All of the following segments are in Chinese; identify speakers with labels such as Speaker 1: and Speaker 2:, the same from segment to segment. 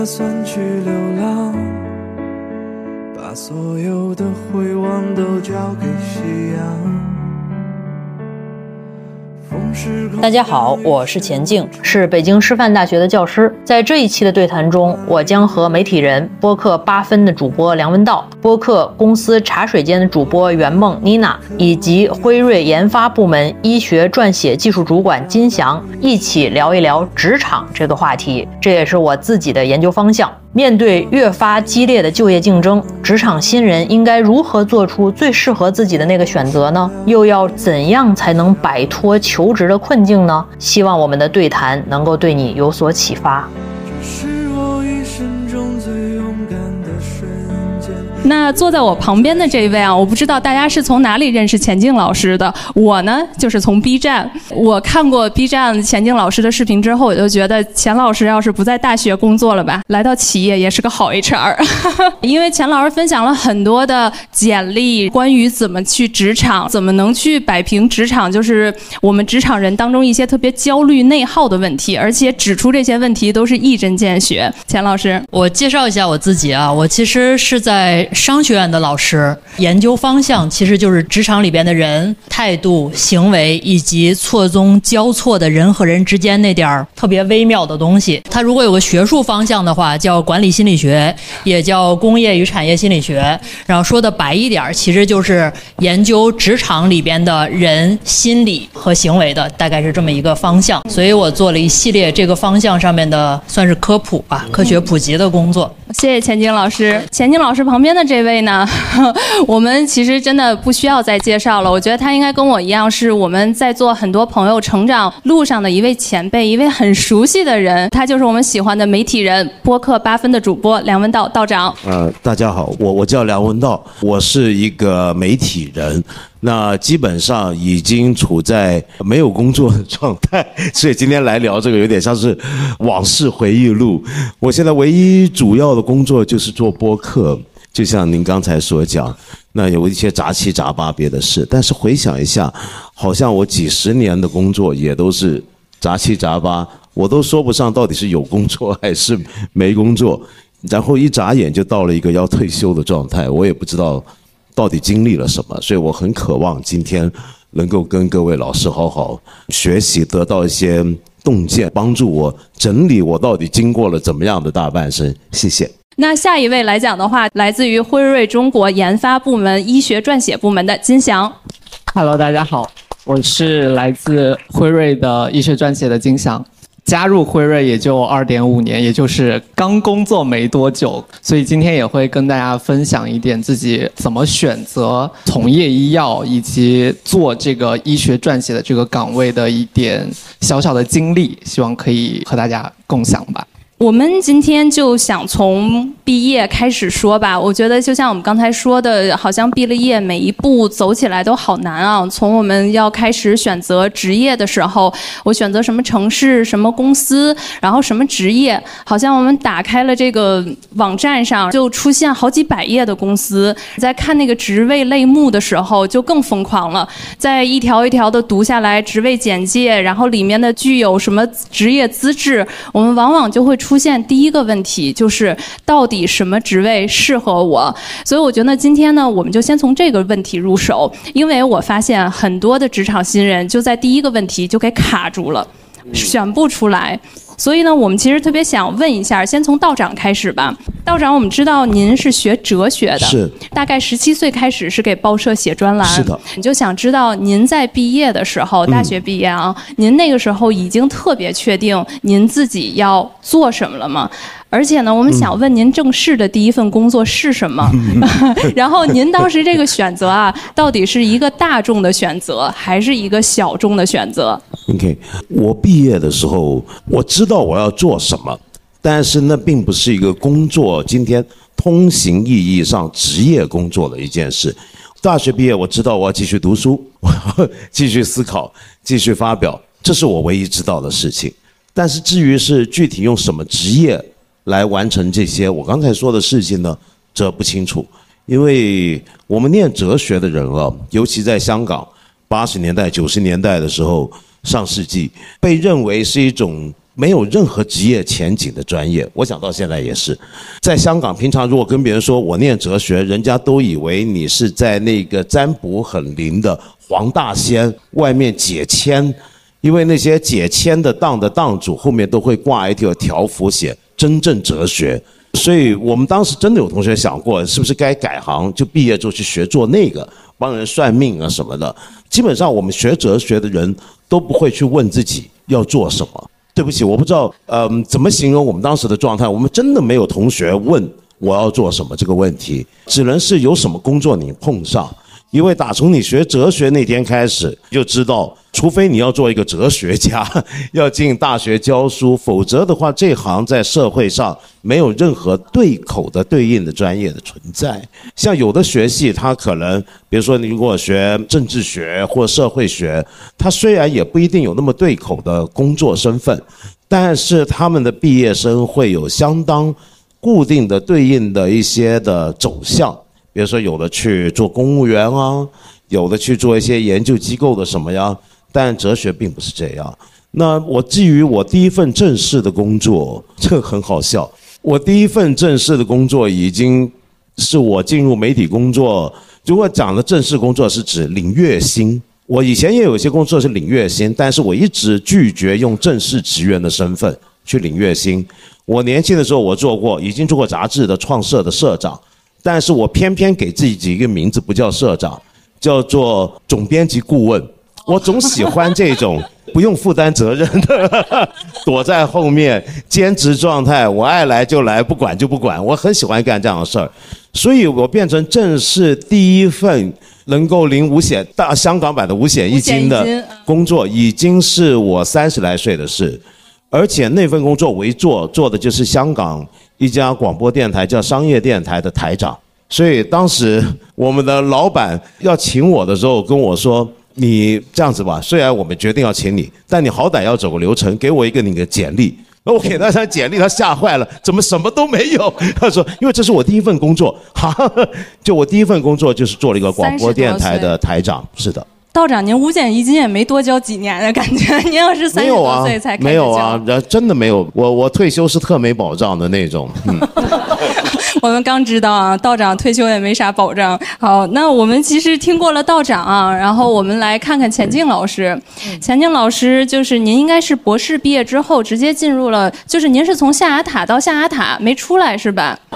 Speaker 1: 打算去流浪，把所有的回望都交给夕阳。
Speaker 2: 大家好，我是钱静，是北京师范大学的教师。在这一期的对谈中，我将和媒体人、播客八分的主播梁文道、播客公司茶水间的主播圆梦妮娜，以及辉瑞研发部门医学撰写技术主管金翔一起聊一聊职场这个话题。这也是我自己的研究方向。面对越发激烈的就业竞争，职场新人应该如何做出最适合自己的那个选择呢？又要怎样才能摆脱求职的困境呢？希望我们的对谈能够对你有所启发。
Speaker 3: 那坐在我旁边的这一位啊，我不知道大家是从哪里认识钱静老师的。我呢，就是从 B 站。我看过 B 站钱静老师的视频之后，我就觉得钱老师要是不在大学工作了吧，来到企业也是个好 HR。因为钱老师分享了很多的简历，关于怎么去职场，怎么能去摆平职场，就是我们职场人当中一些特别焦虑内耗的问题，而且指出这些问题都是一针见血。钱老师，
Speaker 2: 我介绍一下我自己啊，我其实是在。商学院的老师研究方向其实就是职场里边的人态度、行为以及错综交错的人和人之间那点儿特别微妙的东西。他如果有个学术方向的话，叫管理心理学，也叫工业与产业心理学。然后说的白一点，其实就是研究职场里边的人心理和行为的，大概是这么一个方向。所以我做了一系列这个方向上面的算是科普吧，科学普及的工作。
Speaker 3: 谢谢钱晶老师。钱晶老师旁边的。这位呢，我们其实真的不需要再介绍了。我觉得他应该跟我一样，是我们在座很多朋友成长路上的一位前辈，一位很熟悉的人。他就是我们喜欢的媒体人、播客八分的主播梁文道道长。
Speaker 4: 呃，大家好，我我叫梁文道，我是一个媒体人。那基本上已经处在没有工作的状态，所以今天来聊这个有点像是往事回忆录。我现在唯一主要的工作就是做播客，就像您刚才所讲，那有一些杂七杂八别的事。但是回想一下，好像我几十年的工作也都是杂七杂八，我都说不上到底是有工作还是没工作。然后一眨眼就到了一个要退休的状态，我也不知道。到底经历了什么？所以我很渴望今天能够跟各位老师好好学习，得到一些洞见，帮助我整理我到底经过了怎么样的大半生。谢谢。
Speaker 3: 那下一位来讲的话，来自于辉瑞中国研发部门医学撰写部门的金翔。
Speaker 5: Hello，大家好，我是来自辉瑞的医学撰写的金翔。加入辉瑞也就二点五年，也就是刚工作没多久，所以今天也会跟大家分享一点自己怎么选择从业医药以及做这个医学撰写的这个岗位的一点小小的经历，希望可以和大家共享吧。
Speaker 3: 我们今天就想从毕业开始说吧。我觉得就像我们刚才说的，好像毕了业每一步走起来都好难啊。从我们要开始选择职业的时候，我选择什么城市、什么公司，然后什么职业，好像我们打开了这个网站上就出现好几百页的公司。在看那个职位类目的时候，就更疯狂了，在一条一条的读下来职位简介，然后里面的具有什么职业资质，我们往往就会出。出现第一个问题就是到底什么职位适合我？所以我觉得今天呢，我们就先从这个问题入手，因为我发现很多的职场新人就在第一个问题就给卡住了，选不出来。所以呢，我们其实特别想问一下，先从道长开始吧。道长，我们知道您是学哲学的，
Speaker 4: 是
Speaker 3: 大概十七岁开始是给报社写专栏，
Speaker 4: 是的。
Speaker 3: 你就想知道您在毕业的时候，大学毕业啊，您那个时候已经特别确定您自己要做什么了吗？而且呢，我们想问您正式的第一份工作是什么？然后您当时这个选择啊，到底是一个大众的选择，还是一个小众的选择
Speaker 4: ？OK，我毕业的时候，我知道我要做什么，但是那并不是一个工作。今天通行意义上职业工作的一件事。大学毕业，我知道我要继续读书，我 要继续思考，继续发表，这是我唯一知道的事情。但是至于是具体用什么职业？来完成这些我刚才说的事情呢，这不清楚，因为我们念哲学的人啊，尤其在香港八十年代九十年代的时候，上世纪被认为是一种没有任何职业前景的专业。我想到现在也是，在香港，平常如果跟别人说我念哲学，人家都以为你是在那个占卜很灵的黄大仙外面解签，因为那些解签的档的档主后面都会挂一条条幅写“真正哲学”。所以我们当时真的有同学想过，是不是该改行，就毕业之后去学做那个，帮人算命啊什么的。基本上我们学哲学的人都不会去问自己要做什么。对不起，我不知道，嗯，怎么形容我们当时的状态？我们真的没有同学问我要做什么这个问题，只能是有什么工作你碰上。因为打从你学哲学那天开始，就知道，除非你要做一个哲学家，要进大学教书，否则的话，这行在社会上没有任何对口的对应的专业的存在。像有的学系，它可能，比如说你如果学政治学或社会学，它虽然也不一定有那么对口的工作身份，但是他们的毕业生会有相当固定的对应的一些的走向。比如说，有的去做公务员啊，有的去做一些研究机构的什么呀。但哲学并不是这样。那我基于我第一份正式的工作，这很好笑。我第一份正式的工作已经是我进入媒体工作。如果讲的正式工作是指领月薪，我以前也有一些工作是领月薪，但是我一直拒绝用正式职员的身份去领月薪。我年轻的时候，我做过，已经做过杂志的创社的社长。但是我偏偏给自己一个名字，不叫社长，叫做总编辑顾问。我总喜欢这种不用负担责任的，躲在后面兼职状态。我爱来就来，不管就不管。我很喜欢干这样的事儿，所以我变成正式第一份能够领五险大香港版的五险一金的工作，已经是我三十来岁的事。而且那份工作我一做，做的就是香港。一家广播电台叫商业电台的台长，所以当时我们的老板要请我的时候跟我说：“你这样子吧，虽然我们决定要请你，但你好歹要走个流程，给我一个你的简历。”那我给他张简历，他吓坏了，怎么什么都没有？他说：“因为这是我第一份工作，哈，就我第一份工作就是做了一个广播电台的台长。”是的。
Speaker 3: 道长，您五险一金也没多交几年的感觉。您要是三十多岁才开始
Speaker 4: 没有啊，真的没有。我我退休是特没保障的那种。
Speaker 3: 我们刚知道啊，道长退休也没啥保障。好，那我们其实听过了道长啊，然后我们来看看钱静老师。钱静老师就是您应该是博士毕业之后直接进入了，就是您是从象牙塔到象牙塔没出来是吧？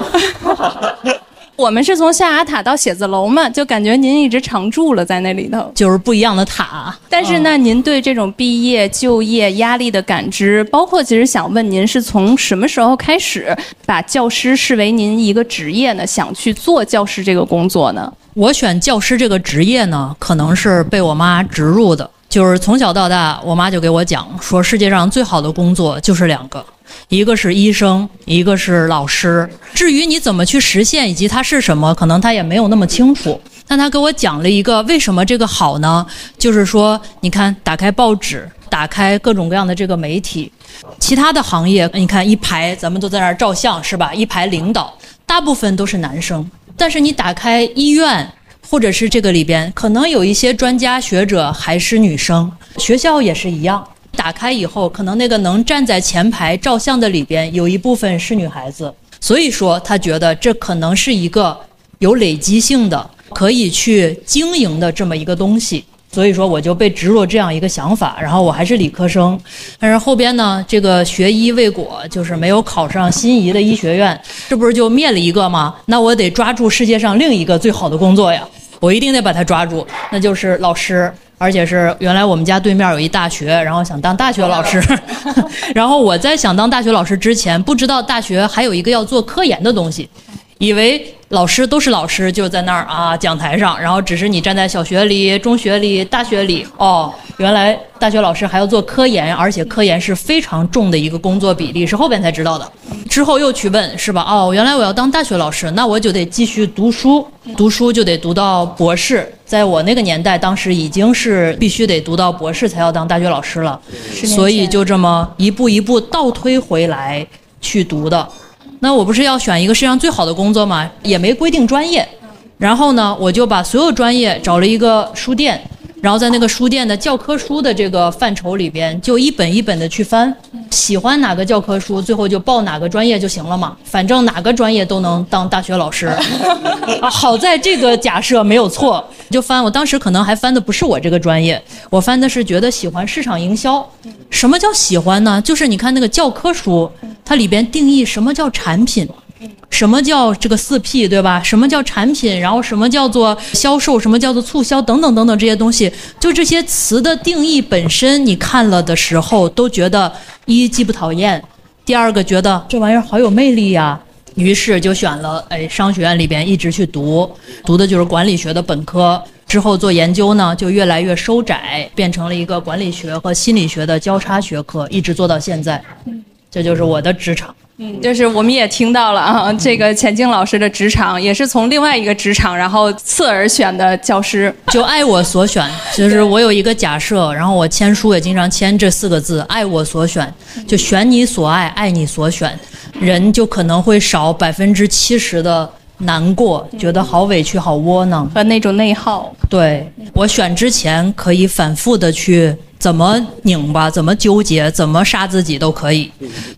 Speaker 3: 我们是从象牙塔到写字楼嘛，就感觉您一直常住了在那里头，
Speaker 2: 就是不一样的塔。
Speaker 3: 但是呢，您对这种毕业就业压力的感知，包括其实想问您是从什么时候开始把教师视为您一个职业呢？想去做教师这个工作呢？
Speaker 2: 我选教师这个职业呢，可能是被我妈植入的，就是从小到大，我妈就给我讲说，世界上最好的工作就是两个。一个是医生，一个是老师。至于你怎么去实现，以及它是什么，可能他也没有那么清楚。但他给我讲了一个为什么这个好呢？就是说，你看，打开报纸，打开各种各样的这个媒体，其他的行业，你看一排咱们都在那儿照相，是吧？一排领导，大部分都是男生。但是你打开医院，或者是这个里边，可能有一些专家学者还是女生。学校也是一样。打开以后，可能那个能站在前排照相的里边有一部分是女孩子，所以说他觉得这可能是一个有累积性的、可以去经营的这么一个东西。所以说我就被植入这样一个想法，然后我还是理科生，但是后边呢，这个学医未果，就是没有考上心仪的医学院，这不是就灭了一个吗？那我得抓住世界上另一个最好的工作呀，我一定得把它抓住，那就是老师。而且是原来我们家对面有一大学，然后想当大学老师，然后我在想当大学老师之前，不知道大学还有一个要做科研的东西，以为老师都是老师，就在那儿啊讲台上，然后只是你站在小学里、中学里、大学里哦。原来大学老师还要做科研，而且科研是非常重的一个工作比例，是后边才知道的。之后又去问，是吧？哦，原来我要当大学老师，那我就得继续读书，读书就得读到博士。在我那个年代，当时已经是必须得读到博士才要当大学老师了，所以就这么一步一步倒推回来去读的。那我不是要选一个世界上最好的工作吗？也没规定专业。然后呢，我就把所有专业找了一个书店。然后在那个书店的教科书的这个范畴里边，就一本一本的去翻，喜欢哪个教科书，最后就报哪个专业就行了嘛，反正哪个专业都能当大学老师。啊，好在这个假设没有错，就翻。我当时可能还翻的不是我这个专业，我翻的是觉得喜欢市场营销。什么叫喜欢呢？就是你看那个教科书，它里边定义什么叫产品。什么叫这个四 P 对吧？什么叫产品？然后什么叫做销售？什么叫做促销？等等等等这些东西，就这些词的定义本身，你看了的时候都觉得一既不讨厌，第二个觉得这玩意儿好有魅力呀。于是就选了哎商学院里边一直去读，读的就是管理学的本科。之后做研究呢，就越来越收窄，变成了一个管理学和心理学的交叉学科，一直做到现在。这就是我的职场。
Speaker 3: 嗯，就是我们也听到了啊，这个钱静老师的职场也是从另外一个职场，然后次而选的教师，
Speaker 2: 就爱我所选。就是我有一个假设，然后我签书也经常签这四个字：爱我所选。就选你所爱，爱你所选，人就可能会少百分之七十的难过，觉得好委屈、好窝囊
Speaker 3: 和那种内耗。
Speaker 2: 对我选之前可以反复的去。怎么拧巴，怎么纠结，怎么杀自己都可以，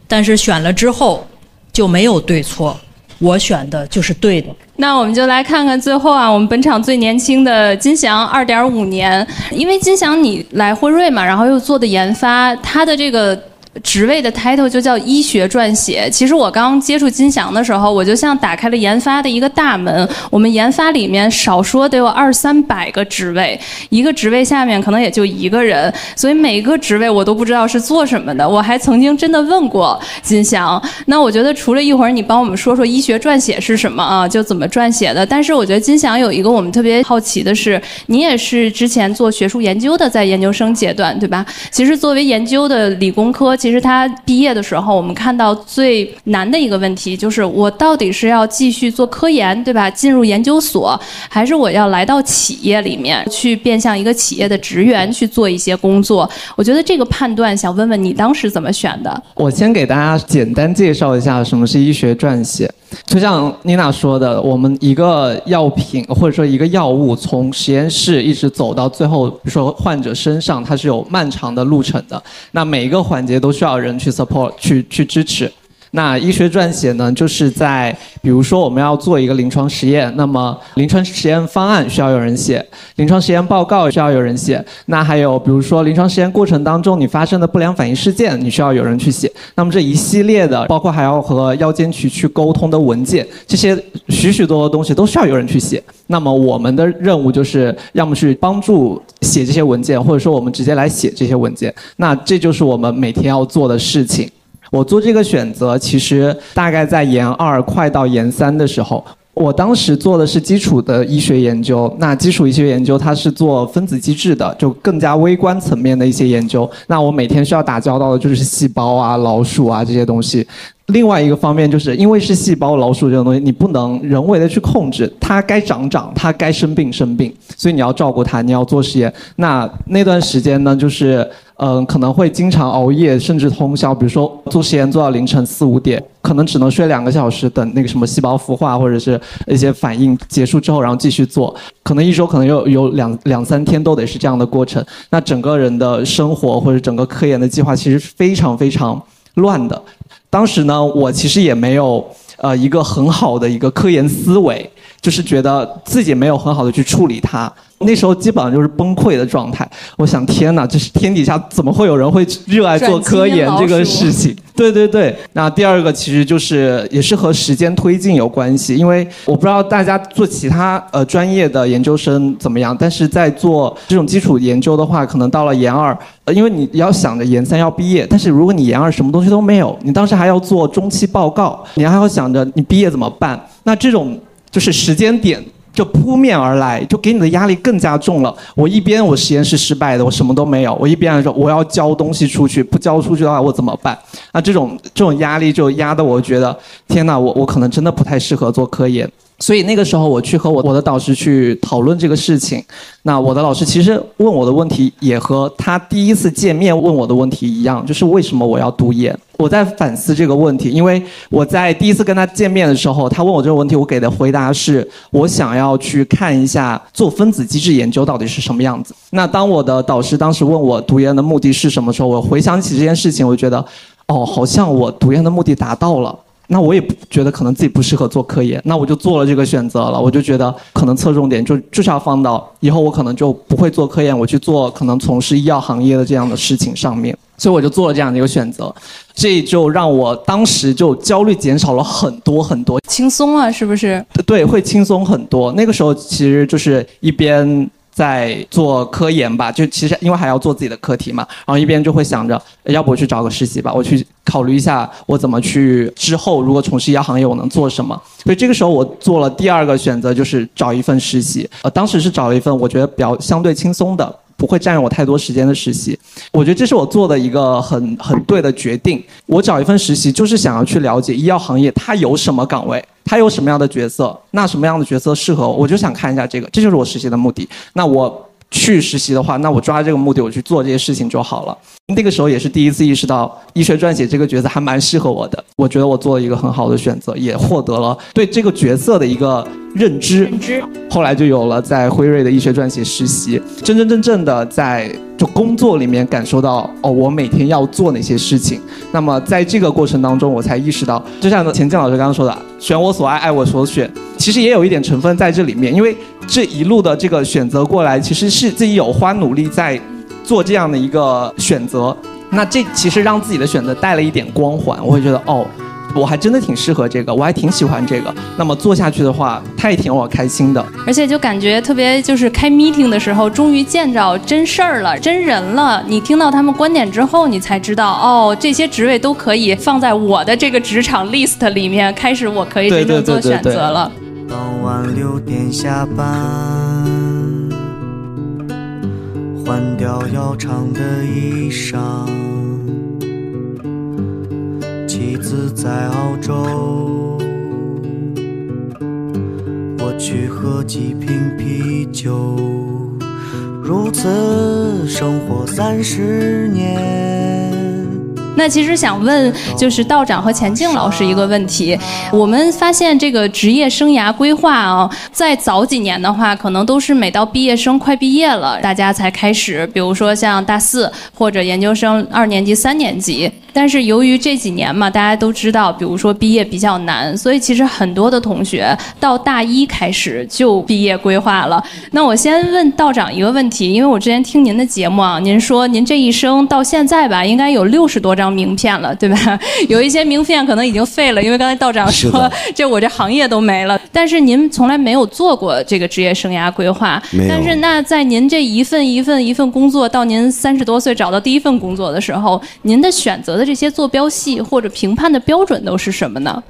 Speaker 2: 但是选了之后就没有对错，我选的就是对的。
Speaker 3: 那我们就来看看最后啊，我们本场最年轻的金翔，二点五年，因为金翔你来辉瑞嘛，然后又做的研发，他的这个。职位的 title 就叫医学撰写。其实我刚接触金祥的时候，我就像打开了研发的一个大门。我们研发里面少说得有二三百个职位，一个职位下面可能也就一个人，所以每个职位我都不知道是做什么的。我还曾经真的问过金祥。那我觉得除了一会儿你帮我们说说医学撰写是什么啊，就怎么撰写的。但是我觉得金祥有一个我们特别好奇的是，你也是之前做学术研究的，在研究生阶段对吧？其实作为研究的理工科。其实他毕业的时候，我们看到最难的一个问题就是，我到底是要继续做科研，对吧？进入研究所，还是我要来到企业里面去变相一个企业的职员去做一些工作？我觉得这个判断，想问问你当时怎么选的？
Speaker 5: 我先给大家简单介绍一下什么是医学撰写。就像妮娜说的，我们一个药品或者说一个药物从实验室一直走到最后，比如说患者身上，它是有漫长的路程的。那每一个环节都需要人去 support 去去支持。那医学撰写呢，就是在比如说我们要做一个临床实验，那么临床实验方案需要有人写，临床实验报告需要有人写。那还有比如说临床实验过程当中你发生的不良反应事件，你需要有人去写。那么这一系列的，包括还要和药监局去沟通的文件，这些许许多多东西都需要有人去写。那么我们的任务就是要么去帮助写这些文件，或者说我们直接来写这些文件。那这就是我们每天要做的事情。我做这个选择，其实大概在研二快到研三的时候，我当时做的是基础的医学研究。那基础医学研究它是做分子机制的，就更加微观层面的一些研究。那我每天需要打交道的就是细胞啊、老鼠啊这些东西。另外一个方面，就是因为是细胞、老鼠这种东西，你不能人为的去控制它该长长，它该生病生病，所以你要照顾它，你要做实验。那那段时间呢，就是嗯，可能会经常熬夜，甚至通宵，比如说做实验做到凌晨四五点，可能只能睡两个小时，等那个什么细胞孵化或者是一些反应结束之后，然后继续做。可能一周可能有有两两三天都得是这样的过程。那整个人的生活或者整个科研的计划其实非常非常乱的。当时呢，我其实也没有呃一个很好的一个科研思维，就是觉得自己没有很好的去处理它。那时候基本上就是崩溃的状态。我想，天哪，这是天底下怎么会有人会热爱做科研这个事情？对对对。那第二个其实就是也是和时间推进有关系，因为我不知道大家做其他呃专业的研究生怎么样，但是在做这种基础研究的话，可能到了研二，呃，因为你要想着研三要毕业，但是如果你研二什么东西都没有，你当时还要做中期报告，你还要想着你毕业怎么办？那这种就是时间点。就扑面而来，就给你的压力更加重了。我一边我实验室失败的，我什么都没有；我一边说我要交东西出去，不交出去的话我怎么办？那这种这种压力就压的我觉得，天哪，我我可能真的不太适合做科研。所以那个时候我去和我我的导师去讨论这个事情，那我的老师其实问我的问题也和他第一次见面问我的问题一样，就是为什么我要读研？我在反思这个问题，因为我在第一次跟他见面的时候，他问我这个问题，我给的回答是我想要去看一下做分子机制研究到底是什么样子。那当我的导师当时问我读研的目的是什么时候，我回想起这件事情，我觉得，哦，好像我读研的目的达到了。那我也觉得可能自己不适合做科研，那我就做了这个选择了。我就觉得可能侧重点就就是要放到以后我可能就不会做科研，我去做可能从事医药行业的这样的事情上面。所以我就做了这样的一个选择，这就让我当时就焦虑减少了很多很多，
Speaker 3: 轻松啊，是不是？
Speaker 5: 对，会轻松很多。那个时候其实就是一边。在做科研吧，就其实因为还要做自己的课题嘛，然后一边就会想着，要不我去找个实习吧，我去考虑一下我怎么去之后如果从事医药行业我能做什么。所以这个时候我做了第二个选择，就是找一份实习。呃，当时是找了一份我觉得比较相对轻松的，不会占用我太多时间的实习。我觉得这是我做的一个很很对的决定。我找一份实习就是想要去了解医药行业它有什么岗位。它有什么样的角色？那什么样的角色适合我？我就想看一下这个，这就是我实习的目的。那我去实习的话，那我抓这个目的，我去做这些事情就好了。那个时候也是第一次意识到，医学撰写这个角色还蛮适合我的。我觉得我做了一个很好的选择，也获得了对这个角色的一个认知。
Speaker 3: 认知。
Speaker 5: 后来就有了在辉瑞的医学撰写实习，真真正正的在就工作里面感受到哦，我每天要做哪些事情。那么在这个过程当中，我才意识到，就像钱静老师刚刚说的，选我所爱，爱我所选，其实也有一点成分在这里面。因为这一路的这个选择过来，其实是自己有花努力在。做这样的一个选择，那这其实让自己的选择带了一点光环。我会觉得，哦，我还真的挺适合这个，我还挺喜欢这个。那么做下去的话，他也挺让我开心的。
Speaker 3: 而且就感觉特别，就是开 meeting 的时候，终于见着真事儿了，真人了。你听到他们观点之后，你才知道，哦，这些职位都可以放在我的这个职场 list 里面，开始我可以真正做选择了。
Speaker 6: 傍晚六点下班。换掉要长的衣裳，子在澳洲，我去喝几瓶啤酒，如此生活三十年。
Speaker 3: 那其实想问，就是道长和钱静老师一个问题。我们发现这个职业生涯规划啊，在早几年的话，可能都是每到毕业生快毕业了，大家才开始，比如说像大四或者研究生二年级、三年级。但是由于这几年嘛，大家都知道，比如说毕业比较难，所以其实很多的同学到大一开始就毕业规划了。那我先问道长一个问题，因为我之前听您的节目啊，您说您这一生到现在吧，应该有六十多张名片了，对吧？有一些名片可能已经废了，因为刚才道长说这我这行业都没了。但是您从来没有做过这个职业生涯规划，但是那在您这一份一份一份工作到您三十多岁找到第一份工作的时候，您的选择的。这些坐标系或者评判的标准都是什么呢？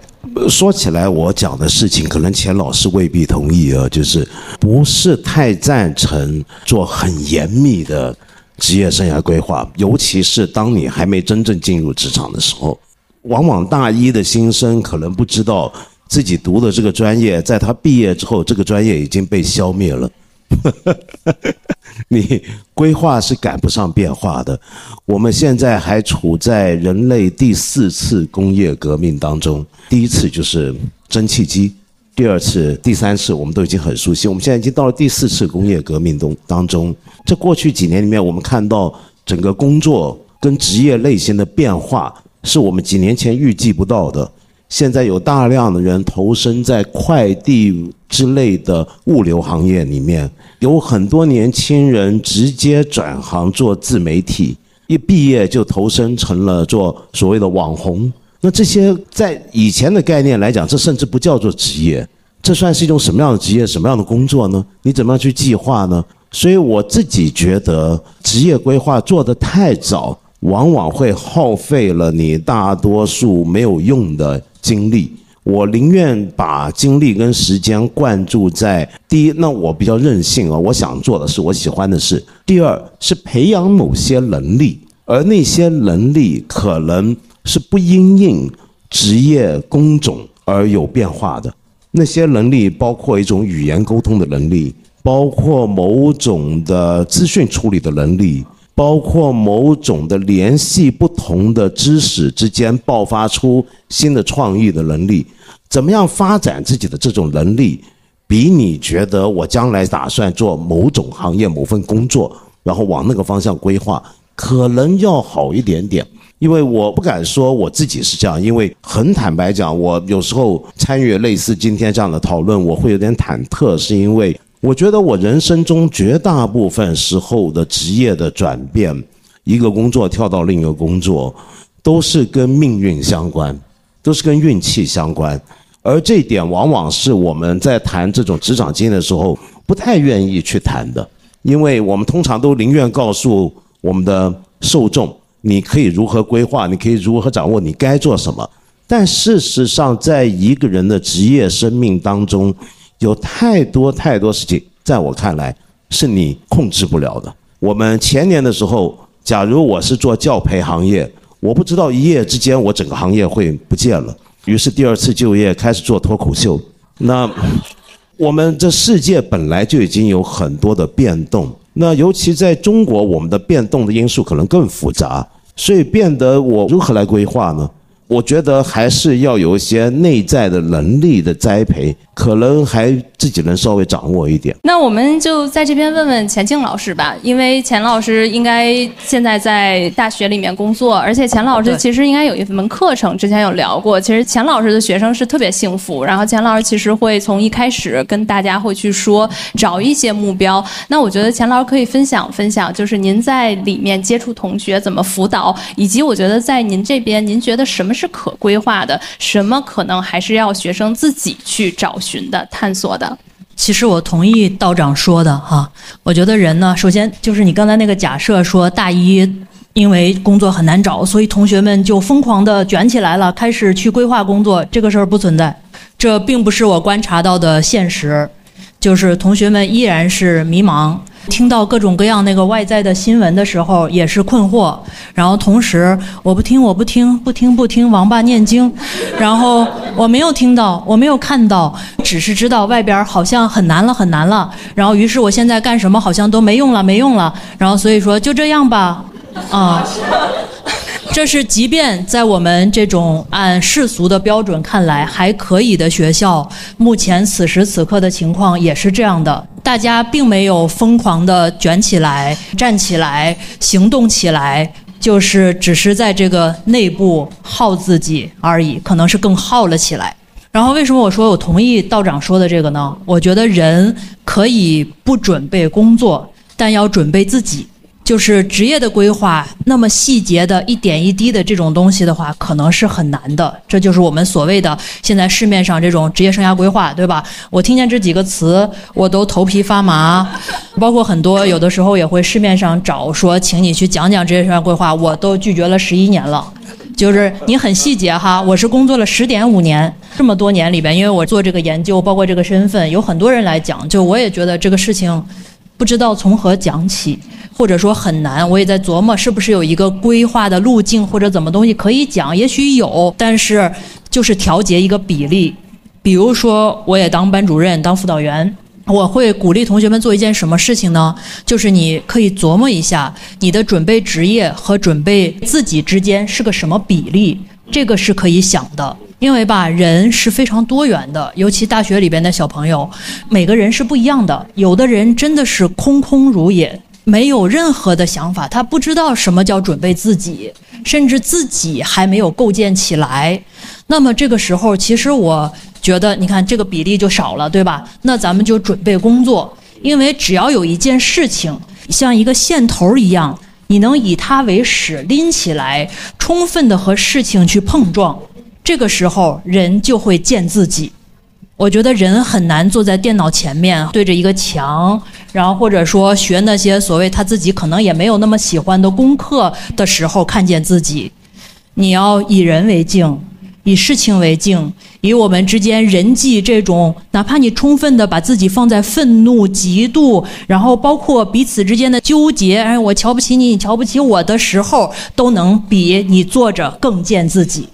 Speaker 4: 说起来，我讲的事情可能钱老师未必同意啊，就是不是太赞成做很严密的职业生涯规划，尤其是当你还没真正进入职场的时候，往往大一的新生可能不知道自己读的这个专业，在他毕业之后，这个专业已经被消灭了。你规划是赶不上变化的。我们现在还处在人类第四次工业革命当中，第一次就是蒸汽机，第二次、第三次我们都已经很熟悉。我们现在已经到了第四次工业革命中当中。这过去几年里面，我们看到整个工作跟职业类型的变化，是我们几年前预计不到的。现在有大量的人投身在快递之类的物流行业里面，有很多年轻人直接转行做自媒体，一毕业就投身成了做所谓的网红。那这些在以前的概念来讲，这甚至不叫做职业，这算是一种什么样的职业、什么样的工作呢？你怎么样去计划呢？所以我自己觉得，职业规划做得太早，往往会耗费了你大多数没有用的。精力，我宁愿把精力跟时间灌注在第一，那我比较任性啊，我想做的是我喜欢的事。第二是培养某些能力，而那些能力可能是不因应职业工种而有变化的。那些能力包括一种语言沟通的能力，包括某种的资讯处理的能力，包括某种的联系不同的知识之间爆发出新的创意的能力。怎么样发展自己的这种能力，比你觉得我将来打算做某种行业某份工作，然后往那个方向规划，可能要好一点点。因为我不敢说我自己是这样，因为很坦白讲，我有时候参与类似今天这样的讨论，我会有点忐忑，是因为我觉得我人生中绝大部分时候的职业的转变，一个工作跳到另一个工作，都是跟命运相关，都是跟运气相关，而这一点往往是我们在谈这种职场经验的时候不太愿意去谈的，因为我们通常都宁愿告诉我们的受众。你可以如何规划？你可以如何掌握你该做什么？但事实上，在一个人的职业生命当中，有太多太多事情，在我看来是你控制不了的。我们前年的时候，假如我是做教培行业，我不知道一夜之间我整个行业会不见了。于是第二次就业开始做脱口秀。那我们这世界本来就已经有很多的变动，那尤其在中国，我们的变动的因素可能更复杂。所以变得我如何来规划呢？我觉得还是要有一些内在的能力的栽培，可能还自己能稍微掌握一点。
Speaker 3: 那我们就在这边问问钱静老师吧，因为钱老师应该现在在大学里面工作，而且钱老师其实应该有一门课程，之前有聊过。其实钱老师的学生是特别幸福，然后钱老师其实会从一开始跟大家会去说找一些目标。那我觉得钱老师可以分享分享，就是您在里面接触同学怎么辅导，以及我觉得在您这边，您觉得什么？是可规划的，什么可能还是要学生自己去找寻的、探索的。
Speaker 2: 其实我同意道长说的哈，我觉得人呢，首先就是你刚才那个假设说，大一因为工作很难找，所以同学们就疯狂的卷起来了，开始去规划工作。这个事儿不存在，这并不是我观察到的现实，就是同学们依然是迷茫。听到各种各样那个外在的新闻的时候，也是困惑。然后同时，我不听，我不听，不听不听，王八念经。然后我没有听到，我没有看到，只是知道外边好像很难了，很难了。然后于是我现在干什么好像都没用了，没用了。然后所以说就这样吧，啊。这是即便在我们这种按世俗的标准看来还可以的学校，目前此时此刻的情况也是这样的。大家并没有疯狂的卷起来、站起来、行动起来，就是只是在这个内部耗自己而已，可能是更耗了起来。然后为什么我说我同意道长说的这个呢？我觉得人可以不准备工作，但要准备自己。就是职业的规划，那么细节的一点一滴的这种东西的话，可能是很难的。这就是我们所谓的现在市面上这种职业生涯规划，对吧？我听见这几个词，我都头皮发麻。包括很多有的时候也会市面上找说，请你去讲讲职业生涯规划，我都拒绝了十一年了。就是你很细节哈，我是工作了十点五年，这么多年里边，因为我做这个研究，包括这个身份，有很多人来讲，就我也觉得这个事情。不知道从何讲起，或者说很难。我也在琢磨，是不是有一个规划的路径，或者怎么东西可以讲？也许有，但是就是调节一个比例。比如说，我也当班主任、当辅导员，我会鼓励同学们做一件什么事情呢？就是你可以琢磨一下，你的准备职业和准备自己之间是个什么比例？这个是可以想的。因为吧，人是非常多元的，尤其大学里边的小朋友，每个人是不一样的。有的人真的是空空如也，没有任何的想法，他不知道什么叫准备自己，甚至自己还没有构建起来。那么这个时候，其实我觉得，你看这个比例就少了，对吧？那咱们就准备工作，因为只要有一件事情像一个线头一样，你能以它为始拎起来，充分的和事情去碰撞。这个时候，人就会见自己。我觉得人很难坐在电脑前面对着一个墙，然后或者说学那些所谓他自己可能也没有那么喜欢的功课的时候看见自己。你要以人为镜，以事情为镜，以我们之间人际这种，哪怕你充分的把自己放在愤怒、嫉妒，然后包括彼此之间的纠结，哎，我瞧不起你，你瞧不起我的时候，都能比你坐着更见自己。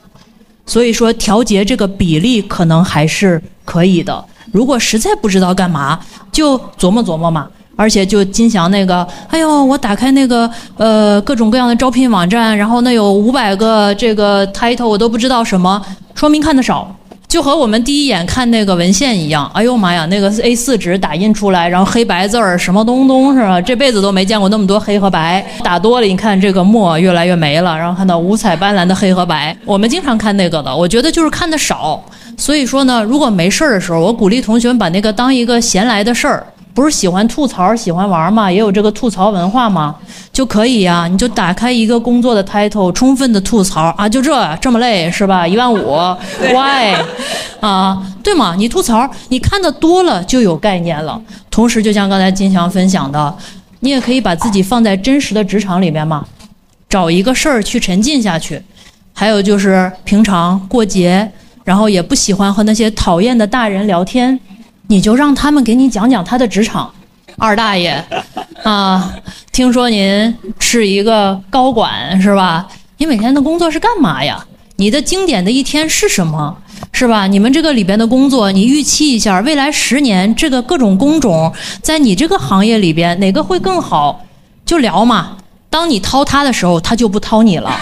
Speaker 2: 所以说调节这个比例可能还是可以的。如果实在不知道干嘛，就琢磨琢磨嘛。而且就金祥那个，哎呦，我打开那个呃各种各样的招聘网站，然后那有五百个这个 title，我都不知道什么，说明看的少。就和我们第一眼看那个文献一样，哎呦妈呀，那个 A 四纸打印出来，然后黑白字儿什么东东是吧？这辈子都没见过那么多黑和白，打多了，你看这个墨越来越没了，然后看到五彩斑斓的黑和白。我们经常看那个的，我觉得就是看的少。所以说呢，如果没事儿的时候，我鼓励同学们把那个当一个闲来的事儿。不是喜欢吐槽、喜欢玩嘛？也有这个吐槽文化嘛，就可以呀。你就打开一个工作的 title，充分的吐槽啊，就这这么累是吧？一万五，why？啊，对嘛？你吐槽，你看的多了就有概念了。同时，就像刚才金强分享的，你也可以把自己放在真实的职场里面嘛，找一个事儿去沉浸下去。还有就是平常过节，然后也不喜欢和那些讨厌的大人聊天。你就让他们给你讲讲他的职场，二大爷，啊，听说您是一个高管是吧？你每天的工作是干嘛呀？你的经典的一天是什么？是吧？你们这个里边的工作，你预期一下，未来十年这个各种工种在你这个行业里边哪个会更好？就聊嘛。当你掏他的时候，他就不掏你了。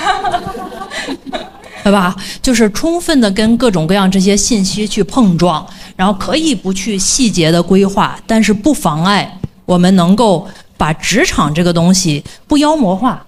Speaker 2: 对吧？就是充分的跟各种各样这些信息去碰撞，然后可以不去细节的规划，但是不妨碍我们能够把职场这个东西不妖魔化。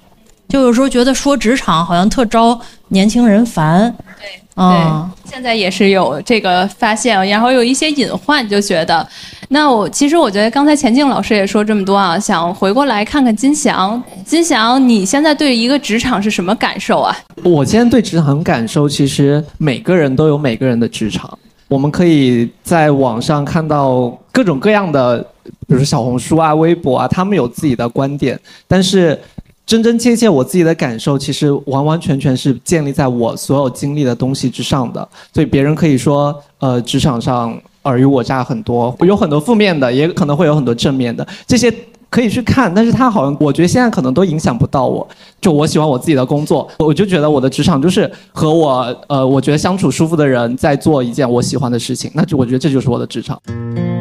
Speaker 2: 就有时候觉得说职场好像特招年轻人烦。
Speaker 3: 对。嗯，现在也是有这个发现，然后有一些隐患，就觉得，那我其实我觉得刚才钱静老师也说这么多啊，想回过来看看金祥，金祥，你现在对一个职场是什么感受啊？
Speaker 5: 我现在对职场感受，其实每个人都有每个人的职场，我们可以在网上看到各种各样的，比如小红书啊、微博啊，他们有自己的观点，但是。真真切切，我自己的感受其实完完全全是建立在我所有经历的东西之上的。所以别人可以说，呃，职场上尔虞我诈很多，有很多负面的，也可能会有很多正面的，这些可以去看。但是它好像，我觉得现在可能都影响不到我。就我喜欢我自己的工作，我就觉得我的职场就是和我，呃，我觉得相处舒服的人在做一件我喜欢的事情，那就我觉得这就是我的职场。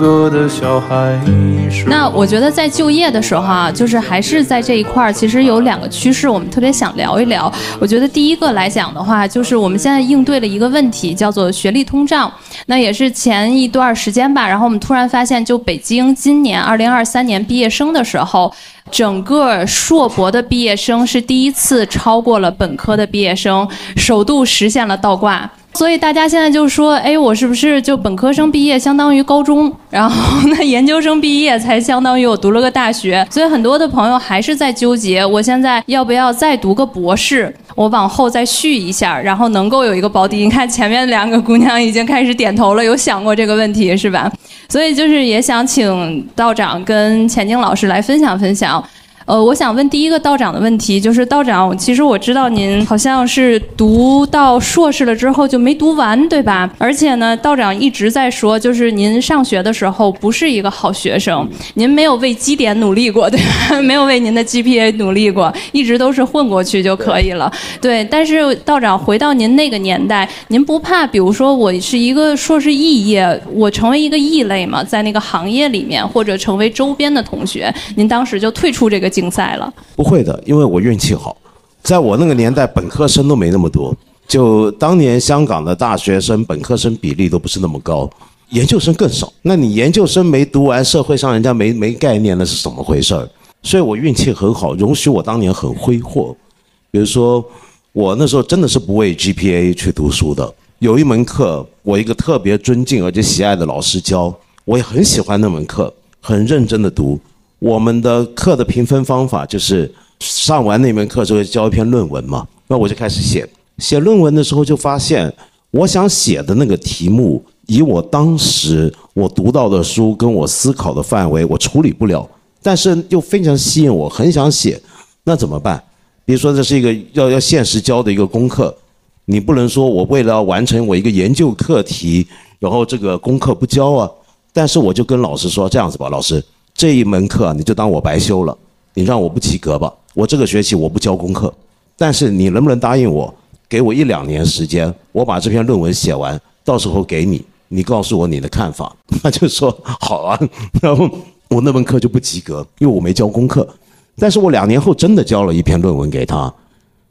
Speaker 7: 听歌的小孩。
Speaker 3: 那我觉得在就业的时候啊，就是还是在这一块儿，其实有两个趋势，我们特别想聊一聊。我觉得第一个来讲的话，就是我们现在应对了一个问题，叫做学历通胀。那也是前一段时间吧，然后我们突然发现，就北京今年二零二三年毕业生的时候，整个硕博的毕业生是第一次超过了本科的毕业生，首度实现了倒挂。所以大家现在就说，哎，我是不是就本科生毕业相当于高中，然后那研究生毕业才相当于我读了个大学？所以很多的朋友还是在纠结，我现在要不要再读个博士？我往后再续一下，然后能够有一个保底。你看前面两个姑娘已经开始点头了，有想过这个问题是吧？所以就是也想请道长跟钱静老师来分享分享。呃，我想问第一个道长的问题，就是道长，其实我知道您好像是读到硕士了之后就没读完，对吧？而且呢，道长一直在说，就是您上学的时候不是一个好学生，您没有为绩点努力过，对吧？没有为您的 GPA 努力过，一直都是混过去就可以了。对，但是道长回到您那个年代，您不怕，比如说我是一个硕士肄业，我成为一个异类嘛，在那个行业里面，或者成为周边的同学，您当时就退出这个。竞赛了？
Speaker 4: 不会的，因为我运气好，在我那个年代，本科生都没那么多。就当年香港的大学生本科生比例都不是那么高，研究生更少。那你研究生没读完，社会上人家没没概念，那是怎么回事儿？所以我运气很好，容许我当年很挥霍。比如说，我那时候真的是不为 GPA 去读书的。有一门课，我一个特别尊敬而且喜爱的老师教，我也很喜欢那门课，很认真的读。我们的课的评分方法就是上完那门课之后交一篇论文嘛，那我就开始写。写论文的时候就发现，我想写的那个题目以我当时我读到的书跟我思考的范围，我处理不了，但是又非常吸引我，很想写，那怎么办？比如说这是一个要要现实交的一个功课，你不能说我为了要完成我一个研究课题，然后这个功课不交啊。但是我就跟老师说这样子吧，老师这一门课你就当我白修了，你让我不及格吧，我这个学期我不交功课，但是你能不能答应我，给我一两年时间，我把这篇论文写完，到时候给你，你告诉我你的看法。他就说好啊，然后我那门课就不及格，因为我没交功课。但是我两年后真的交了一篇论文给他，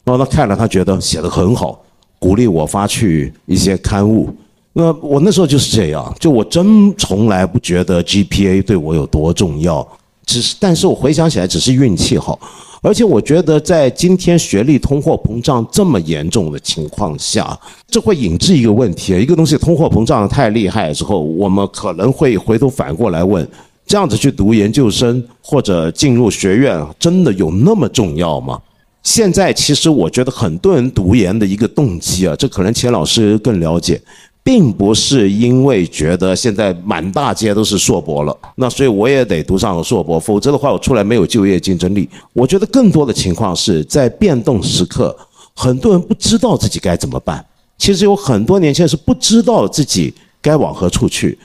Speaker 4: 然后他看了，他觉得写得很好，鼓励我发去一些刊物。那我那时候就是这样，就我真从来不觉得 GPA 对我有多重要，只是，但是我回想起来只是运气好，而且我觉得在今天学历通货膨胀这么严重的情况下，这会引致一个问题，一个东西通货膨胀的太厉害之后，我们可能会回头反过来问。这样子去读研究生或者进入学院，真的有那么重要吗？现在其实我觉得很多人读研的一个动机啊，这可能钱老师更了解，并不是因为觉得现在满大街都是硕博了，那所以我也得读上硕博，否则的话我出来没有就业竞争力。我觉得更多的情况是在变动时刻，很多人不知道自己该怎么办。其实有很多年轻人是不知道自己该往何处去。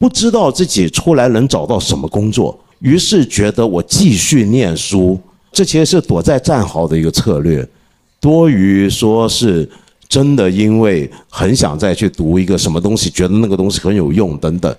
Speaker 4: 不知道自己出来能找到什么工作，于是觉得我继续念书，这其实是躲在战壕的一个策略，多于说是真的因为很想再去读一个什么东西，觉得那个东西很有用等等。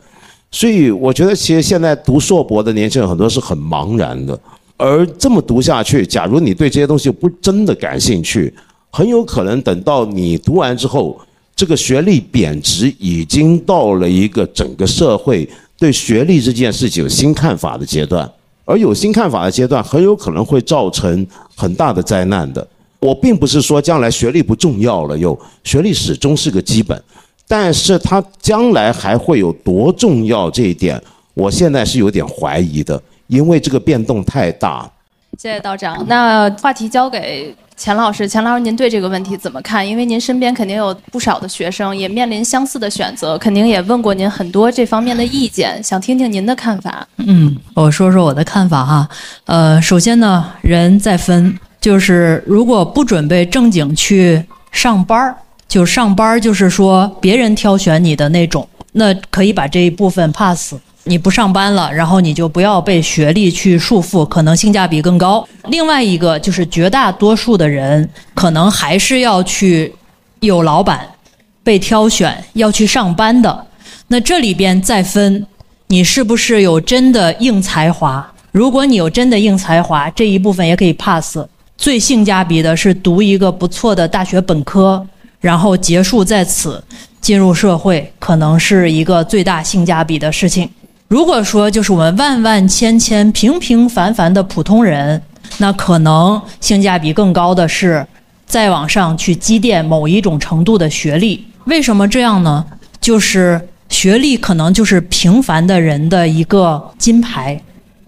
Speaker 4: 所以我觉得，其实现在读硕博的年轻人很多是很茫然的，而这么读下去，假如你对这些东西不真的感兴趣，很有可能等到你读完之后。这个学历贬值已经到了一个整个社会对学历这件事情有新看法的阶段，而有新看法的阶段，很有可能会造成很大的灾难的。我并不是说将来学历不重要了，有学历始终是个基本，但是它将来还会有多重要这一点，我现在是有点怀疑的，因为这个变动太大。
Speaker 3: 谢谢道长，那话题交给。钱老师，钱老师，您对这个问题怎么看？因为您身边肯定有不少的学生，也面临相似的选择，肯定也问过您很多这方面的意见，想听听您的看法。
Speaker 2: 嗯，我说说我的看法哈。呃，首先呢，人在分，就是如果不准备正经去上班儿，就上班儿就是说别人挑选你的那种，那可以把这一部分 pass。你不上班了，然后你就不要被学历去束缚，可能性价比更高。另外一个就是绝大多数的人可能还是要去有老板被挑选要去上班的。那这里边再分你是不是有真的硬才华？如果你有真的硬才华，这一部分也可以 pass。最性价比的是读一个不错的大学本科，然后结束在此进入社会，可能是一个最大性价比的事情。如果说就是我们万万千千平平凡凡的普通人，那可能性价比更高的是再往上去积淀某一种程度的学历。为什么这样呢？就是学历可能就是平凡的人的一个金牌，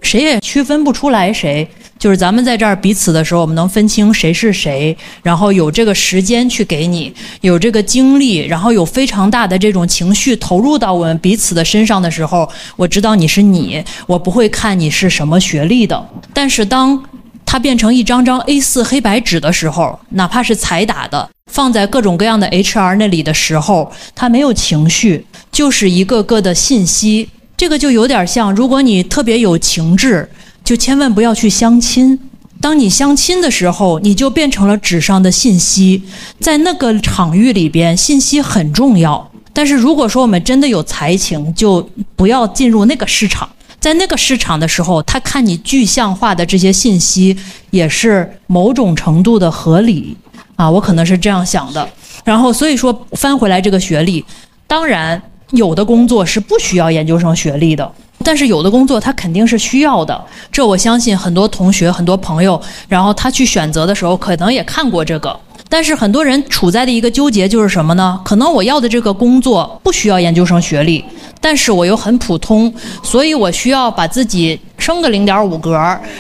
Speaker 2: 谁也区分不出来谁。就是咱们在这儿彼此的时候，我们能分清谁是谁，然后有这个时间去给你，有这个精力，然后有非常大的这种情绪投入到我们彼此的身上的时候，我知道你是你，我不会看你是什么学历的。但是当它变成一张张 A4 黑白纸的时候，哪怕是彩打的，放在各种各样的 HR 那里的时候，它没有情绪，就是一个个的信息。这个就有点像，如果你特别有情志。就千万不要去相亲。当你相亲的时候，你就变成了纸上的信息。在那个场域里边，信息很重要。但是如果说我们真的有才情，就不要进入那个市场。在那个市场的时候，他看你具象化的这些信息，也是某种程度的合理啊。我可能是这样想的。然后所以说，翻回来这个学历，当然有的工作是不需要研究生学历的。但是有的工作他肯定是需要的，这我相信很多同学、很多朋友，然后他去选择的时候可能也看过这个。但是很多人处在的一个纠结就是什么呢？可能我要的这个工作不需要研究生学历，但是我又很普通，所以我需要把自己升个零点五格，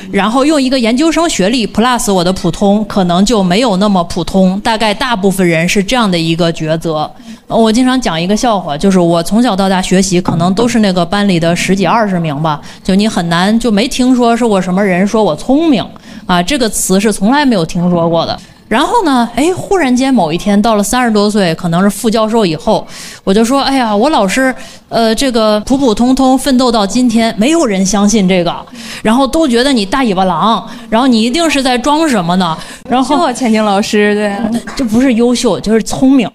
Speaker 2: 然后用一个研究生学历 plus 我的普通，可能就没有那么普通。大概大部分人是这样的一个抉择。我经常讲一个笑话，就是我从小到大学习，可能都是那个班里的十几二十名吧，就你很难就没听说是我什么人说我聪明啊，这个词是从来没有听说过的。然后呢？哎，忽然间某一天到了三十多岁，可能是副教授以后，我就说：“哎呀，我老师，呃，这个普普通通奋斗到今天，没有人相信这个，然后都觉得你大尾巴狼，然后你一定是在装什么呢？然后
Speaker 3: 钱静老师，对，
Speaker 2: 这不是优秀，就是聪明。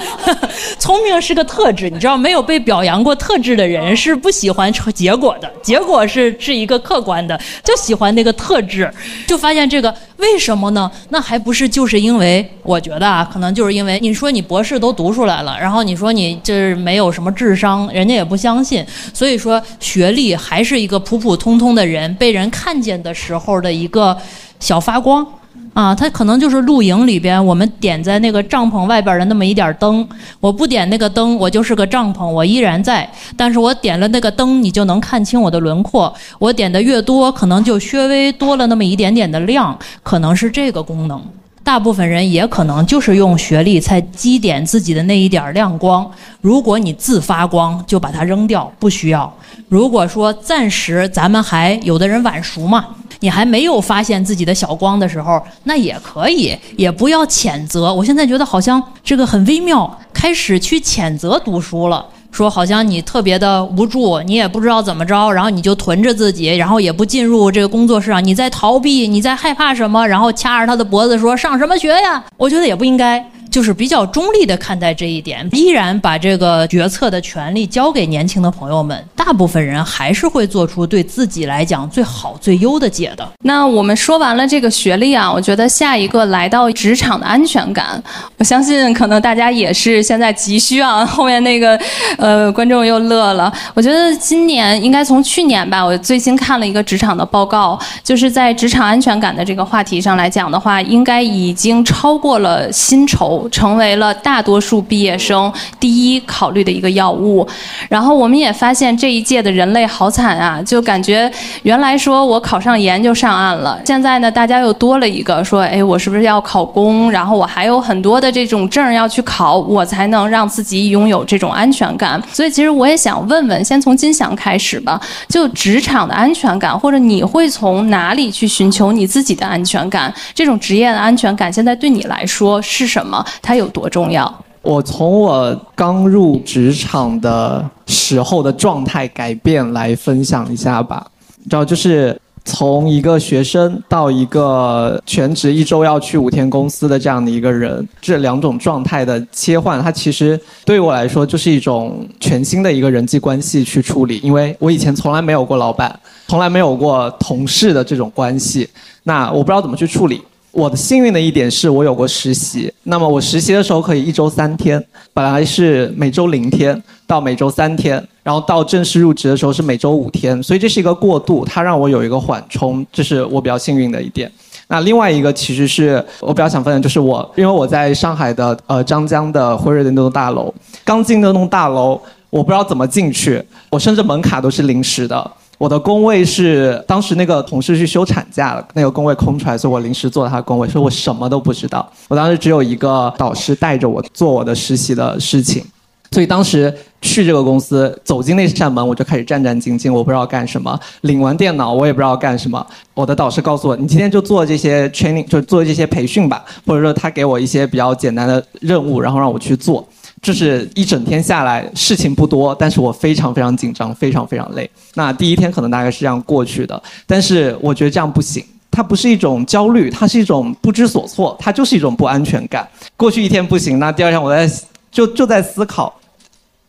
Speaker 2: 聪明是个特质，你知道，没有被表扬过特质的人是不喜欢结果的，结果是是一个客观的，就喜欢那个特质，就发现这个为什么呢？那还不是。就是因为我觉得啊，可能就是因为你说你博士都读出来了，然后你说你这没有什么智商，人家也不相信。所以说学历还是一个普普通通的人被人看见的时候的一个小发光。啊，它可能就是露营里边我们点在那个帐篷外边的那么一点灯。我不点那个灯，我就是个帐篷，我依然在。但是我点了那个灯，你就能看清我的轮廓。我点的越多，可能就稍微多了那么一点点的亮，可能是这个功能。大部分人也可能就是用学历才积点自己的那一点亮光。如果你自发光，就把它扔掉，不需要。如果说暂时咱们还有的人晚熟嘛，你还没有发现自己的小光的时候，那也可以，也不要谴责。我现在觉得好像这个很微妙，开始去谴责读书了。说好像你特别的无助，你也不知道怎么着，然后你就囤着自己，然后也不进入这个工作市场，你在逃避，你在害怕什么？然后掐着他的脖子说上什么学呀？我觉得也不应该。就是比较中立的看待这一点，依然把这个决策的权利交给年轻的朋友们。大部分人还是会做出对自己来讲最好最优的解的。
Speaker 3: 那我们说完了这个学历啊，我觉得下一个来到职场的安全感，我相信可能大家也是现在急需啊。后面那个呃观众又乐了。我觉得今年应该从去年吧，我最新看了一个职场的报告，就是在职场安全感的这个话题上来讲的话，应该已经超过了薪酬。成为了大多数毕业生第一考虑的一个药物，然后我们也发现这一届的人类好惨啊，就感觉原来说我考上研就上岸了，现在呢大家又多了一个说，哎，我是不是要考公？然后我还有很多的这种证要去考，我才能让自己拥有这种安全感。所以其实我也想问问，先从金祥开始吧，就职场的安全感，或者你会从哪里去寻求你自己的安全感？这种职业的安全感现在对你来说是什么？它有多重要？
Speaker 5: 我从我刚入职场的时候的状态改变来分享一下吧。你知道，就是从一个学生到一个全职一周要去五天公司的这样的一个人，这两种状态的切换，它其实对于我来说就是一种全新的一个人际关系去处理。因为我以前从来没有过老板，从来没有过同事的这种关系，那我不知道怎么去处理。我的幸运的一点是我有过实习，那么我实习的时候可以一周三天，本来是每周零天到每周三天，然后到正式入职的时候是每周五天，所以这是一个过渡，它让我有一个缓冲，这是我比较幸运的一点。那另外一个其实是我比较想分享，就是我因为我在上海的呃张江的辉瑞的那栋大楼，刚进那栋大楼，我不知道怎么进去，我甚至门卡都是临时的。我的工位是当时那个同事去休产假了，那个工位空出来，所以我临时坐他的工位，所以我什么都不知道。我当时只有一个导师带着我做我的实习的事情，所以当时去这个公司，走进那扇门，我就开始战战兢兢，我不知道干什么。领完电脑，我也不知道干什么。我的导师告诉我，你今天就做这些 training，就做这些培训吧，或者说他给我一些比较简单的任务，然后让我去做。就是一整天下来，事情不多，但是我非常非常紧张，非常非常累。那第一天可能大概是这样过去的，但是我觉得这样不行，它不是一种焦虑，它是一种不知所措，它就是一种不安全感。过去一天不行，那第二天我在就就在思考，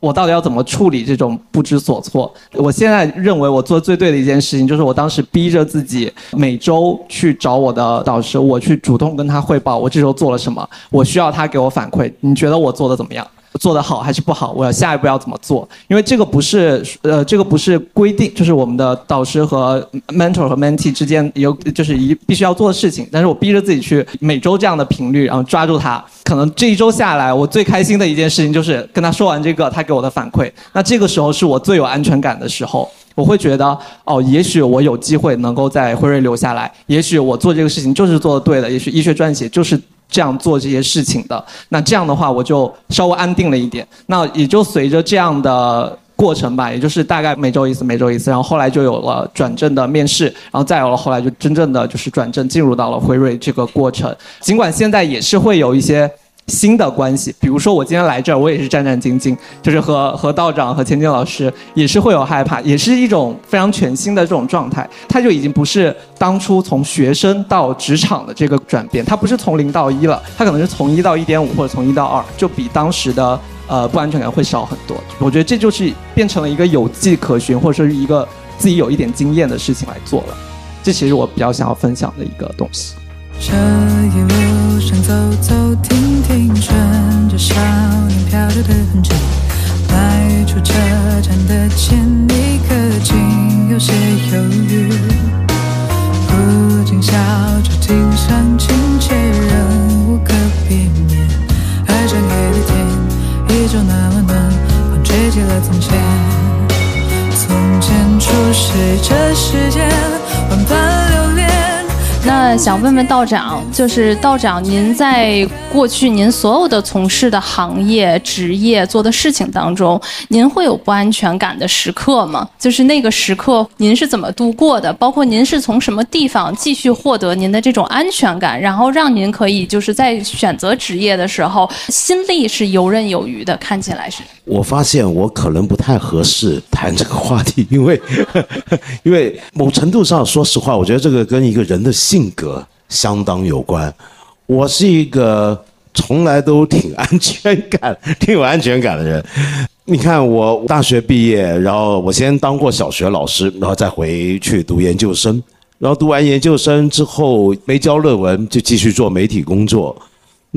Speaker 5: 我到底要怎么处理这种不知所措。我现在认为我做最对的一件事情，就是我当时逼着自己每周去找我的导师，我去主动跟他汇报我这周做了什么，我需要他给我反馈，你觉得我做的怎么样？做得好还是不好？我要下一步要怎么做？因为这个不是呃，这个不是规定，就是我们的导师和 mentor 和 mentee 之间有就是一必须要做的事情。但是我逼着自己去每周这样的频率，然后抓住他。可能这一周下来，我最开心的一件事情就是跟他说完这个，他给我的反馈。那这个时候是我最有安全感的时候。我会觉得哦，也许我有机会能够在辉瑞留下来，也许我做这个事情就是做的对的，也许医学撰写就是这样做这些事情的。那这样的话，我就稍微安定了一点。那也就随着这样的过程吧，也就是大概每周一次，每周一次，然后后来就有了转正的面试，然后再有了后来就真正的就是转正进入到了辉瑞这个过程。尽管现在也是会有一些。新的关系，比如说我今天来这儿，我也是战战兢兢，就是和和道长和千金老师也是会有害怕，也是一种非常全新的这种状态。他就已经不是当初从学生到职场的这个转变，他不是从零到一了，他可能是从一到一点五或者从一到二，就比当时的呃不安全感会少很多。我觉得这就是变成了一个有迹可循，或者说是一个自己有一点经验的事情来做了。这其实我比较想要分享的一个东西。
Speaker 8: 这一路上走走停停，顺着少年漂流的痕迹，迈出车站的前一刻，竟有些犹豫。不禁笑着听上亲切，仍无可避免。而整黑的天依旧那么暖，风吹起了从前。从前初识这世间万般。
Speaker 3: 那想问问道长，就是道长，您在过去您所有的从事的行业、职业做的事情当中，您会有不安全感的时刻吗？就是那个时刻，您是怎么度过的？包括您是从什么地方继续获得您的这种安全感，然后让您可以就是在选择职业的时候，心力是游刃有余的。看起来是。
Speaker 4: 我发现我可能不太合适 谈这个话题，因为 因为某程度上，说实话，我觉得这个跟一个人的性格相当有关。我是一个从来都挺安全感、挺有安全感的人。你看，我大学毕业，然后我先当过小学老师，然后再回去读研究生，然后读完研究生之后没交论文，就继续做媒体工作。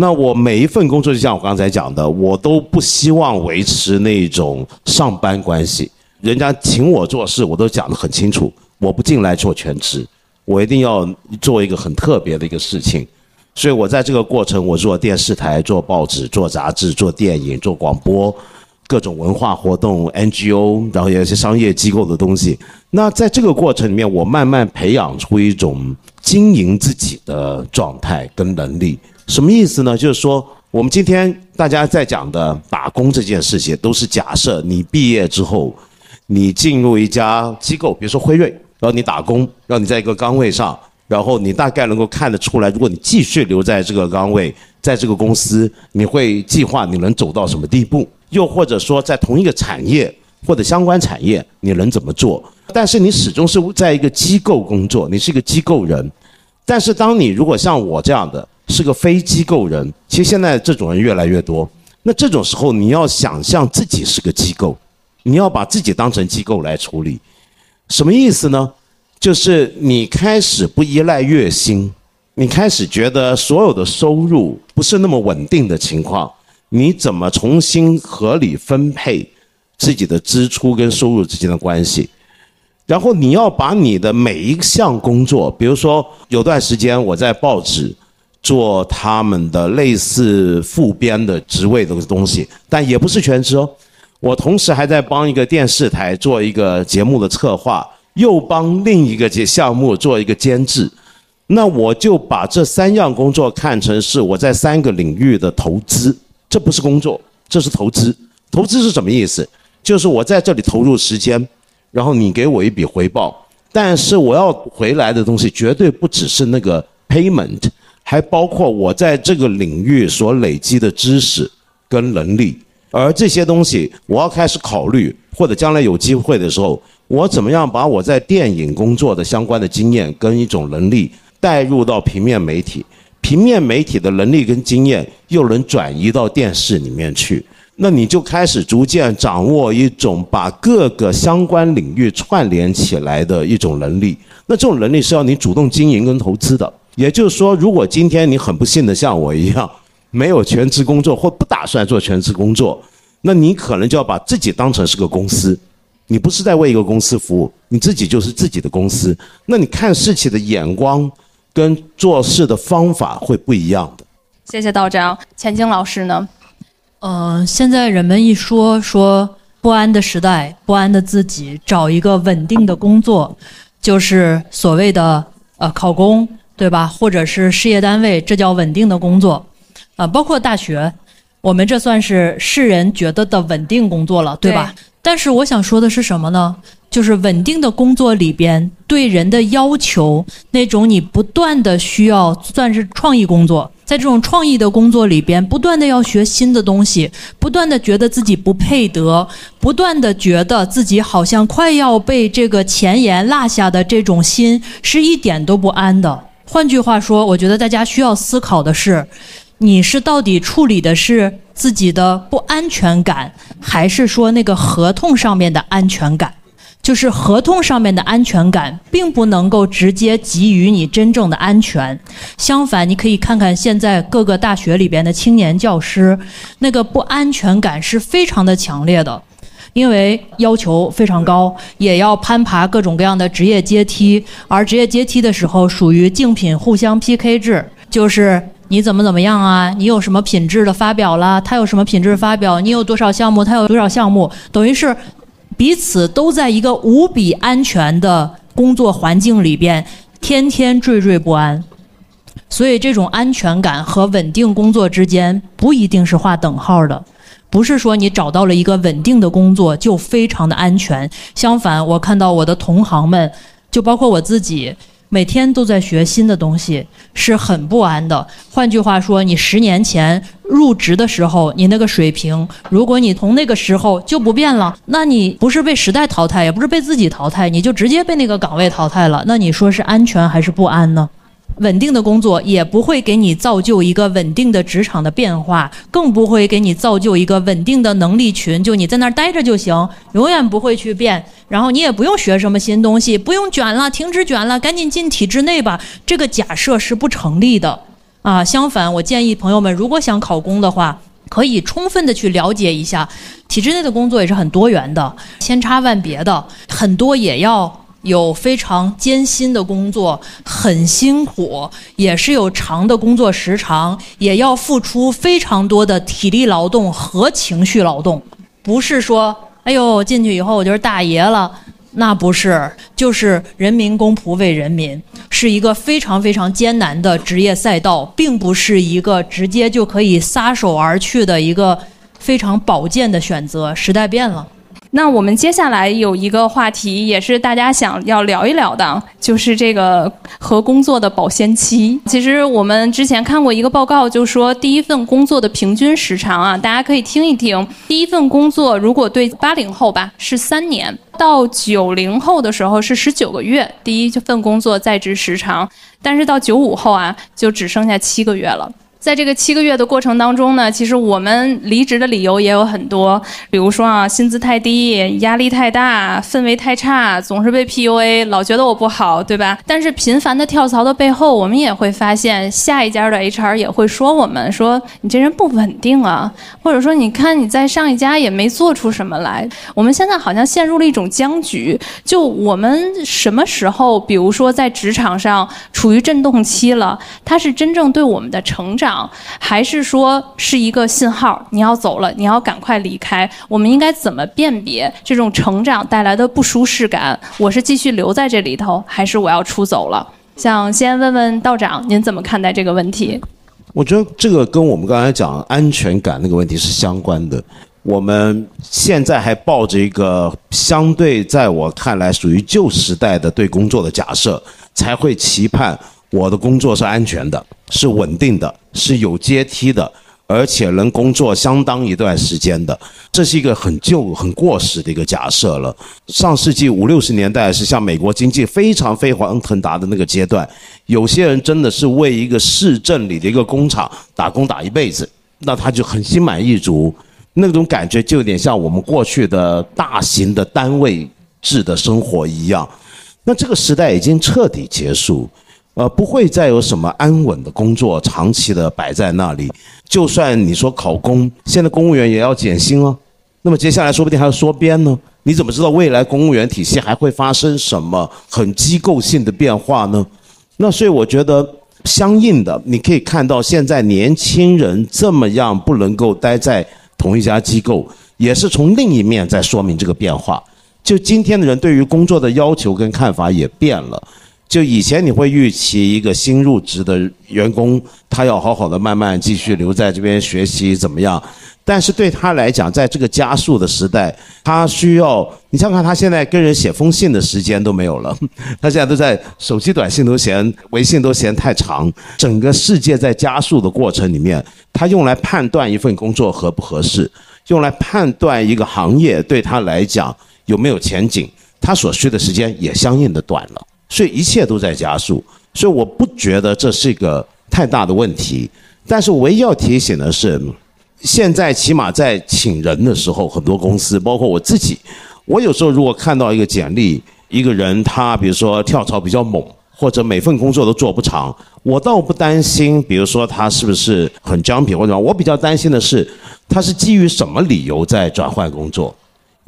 Speaker 4: 那我每一份工作，就像我刚才讲的，我都不希望维持那种上班关系。人家请我做事，我都讲得很清楚，我不进来做全职，我一定要做一个很特别的一个事情。所以我在这个过程，我做电视台、做报纸、做杂志、做电影、做广播，各种文化活动、NGO，然后有一些商业机构的东西。那在这个过程里面，我慢慢培养出一种经营自己的状态跟能力。什么意思呢？就是说，我们今天大家在讲的打工这件事情，都是假设你毕业之后，你进入一家机构，比如说辉瑞，然后你打工，让你在一个岗位上，然后你大概能够看得出来，如果你继续留在这个岗位，在这个公司，你会计划你能走到什么地步？又或者说，在同一个产业或者相关产业，你能怎么做？但是你始终是在一个机构工作，你是一个机构人。但是当你如果像我这样的，是个非机构人，其实现在这种人越来越多。那这种时候，你要想象自己是个机构，你要把自己当成机构来处理。什么意思呢？就是你开始不依赖月薪，你开始觉得所有的收入不是那么稳定的情况，你怎么重新合理分配自己的支出跟收入之间的关系？然后你要把你的每一项工作，比如说有段时间我在报纸。做他们的类似副编的职位的东西，但也不是全职哦。我同时还在帮一个电视台做一个节目的策划，又帮另一个节项目做一个监制。那我就把这三样工作看成是我在三个领域的投资，这不是工作，这是投资。投资是什么意思？就是我在这里投入时间，然后你给我一笔回报，但是我要回来的东西绝对不只是那个 payment。还包括我在这个领域所累积的知识跟能力，而这些东西我要开始考虑，或者将来有机会的时候，我怎么样把我在电影工作的相关的经验跟一种能力带入到平面媒体，平面媒体的能力跟经验又能转移到电视里面去，那你就开始逐渐掌握一种把各个相关领域串联起来的一种能力，那这种能力是要你主动经营跟投资的。也就是说，如果今天你很不幸的像我一样，没有全职工作或不打算做全职工作，那你可能就要把自己当成是个公司，你不是在为一个公司服务，你自己就是自己的公司。那你看事情的眼光跟做事的方法会不一样的。
Speaker 3: 谢谢道长，钱晶老师呢？
Speaker 2: 嗯，现在人们一说说不安的时代，不安的自己，找一个稳定的工作，就是所谓的呃考公。对吧？或者是事业单位，这叫稳定的工作，啊，包括大学，我们这算是世人觉得的稳定工作了，对吧？但是我想说的是什么呢？就是稳定的工作里边对人的要求，那种你不断的需要算是创意工作，在这种创意的工作里边，不断的要学新的东西，不断的觉得自己不配得，不断的觉得自己好像快要被这个前沿落下的这种心，是一点都不安的。换句话说，我觉得大家需要思考的是，你是到底处理的是自己的不安全感，还是说那个合同上面的安全感？就是合同上面的安全感，并不能够直接给予你真正的安全。相反，你可以看看现在各个大学里边的青年教师，那个不安全感是非常的强烈的，因为要求非常高，也要攀爬各种各样的职业阶梯。而职业阶梯的时候，属于竞品互相 PK 制，就是你怎么怎么样啊？你有什么品质的发表啦？他有什么品质发表？你有多少项目？他有多少项目？等于是。彼此都在一个无比安全的工作环境里边，天天惴惴不安，所以这种安全感和稳定工作之间不一定是画等号的，不是说你找到了一个稳定的工作就非常的安全。相反，我看到我的同行们，就包括我自己。每天都在学新的东西，是很不安的。换句话说，你十年前入职的时候，你那个水平，如果你从那个时候就不变了，那你不是被时代淘汰，也不是被自己淘汰，你就直接被那个岗位淘汰了。那你说是安全还是不安呢？稳定的工作也不会给你造就一个稳定的职场的变化，更不会给你造就一个稳定的能力群。就你在那儿待着就行，永远不会去变。然后你也不用学什么新东西，不用卷了，停止卷了，赶紧进体制内吧。这个假设是不成立的啊！相反，我建议朋友们，如果想考公的话，可以充分的去了解一下体制内的工作也是很多元的，千差万别的，很多也要。有非常艰辛的工作，很辛苦，也是有长的工作时长，也要付出非常多的体力劳动和情绪劳动。不是说，哎呦，进去以后我就是大爷了，那不是，就是人民公仆为人民，是一个非常非常艰难的职业赛道，并不是一个直接就可以撒手而去的一个非常保健的选择。时代变了。
Speaker 3: 那我们接下来有一个话题，也是大家想要聊一聊的，就是这个和工作的保鲜期。其实我们之前看过一个报告，就说第一份工作的平均时长啊，大家可以听一听。第一份工作如果对八零后吧是三年，到九零后的时候是十九个月，第一份工作在职时长，但是到九五后啊就只剩下七个月了。在这个七个月的过程当中呢，其实我们离职的理由也有很多，比如说啊，薪资太低，压力太大，氛围太差，总是被 PUA，老觉得我不好，对吧？但是频繁的跳槽的背后，我们也会发现，下一家的 HR 也会说我们说你这人不稳定啊，或者说你看你在上一家也没做出什么来。我们现在好像陷入了一种僵局，就我们什么时候，比如说在职场上处于震动期了，它是真正对我们的成长。还是说是一个信号，你要走了，你要赶快离开。我们应该怎么辨别这种成长带来的不舒适感？我是继续留在这里头，还是我要出走了？想先问问道长，您怎么看待这个问题？
Speaker 4: 我觉得这个跟我们刚才讲安全感那个问题是相关的。我们现在还抱着一个相对在我看来属于旧时代的对工作的假设，才会期盼。我的工作是安全的，是稳定的，是有阶梯的，而且能工作相当一段时间的。这是一个很旧、很过时的一个假设了。上世纪五六十年代是像美国经济非常飞黄腾达的那个阶段，有些人真的是为一个市镇里的一个工厂打工打一辈子，那他就很心满意足，那种感觉就有点像我们过去的大型的单位制的生活一样。那这个时代已经彻底结束。呃，不会再有什么安稳的工作长期的摆在那里。就算你说考公，现在公务员也要减薪哦。那么接下来说不定还要缩编呢。你怎么知道未来公务员体系还会发生什么很机构性的变化呢？那所以我觉得，相应的，你可以看到现在年轻人这么样不能够待在同一家机构，也是从另一面在说明这个变化。就今天的人对于工作的要求跟看法也变了。就以前你会预期一个新入职的员工，他要好好的慢慢继续留在这边学习怎么样？但是对他来讲，在这个加速的时代，他需要你想想看，他现在跟人写封信的时间都没有了，他现在都在手机短信都嫌微信都嫌太长。整个世界在加速的过程里面，他用来判断一份工作合不合适，用来判断一个行业对他来讲有没有前景，他所需的时间也相应的短了。所以一切都在加速，所以我不觉得这是一个太大的问题。但是唯一要提醒的是，现在起码在请人的时候，很多公司，包括我自己，我有时候如果看到一个简历，一个人他比如说跳槽比较猛，或者每份工作都做不长，我倒不担心，比如说他是不是很僵皮或者我比较担心的是，他是基于什么理由在转换工作。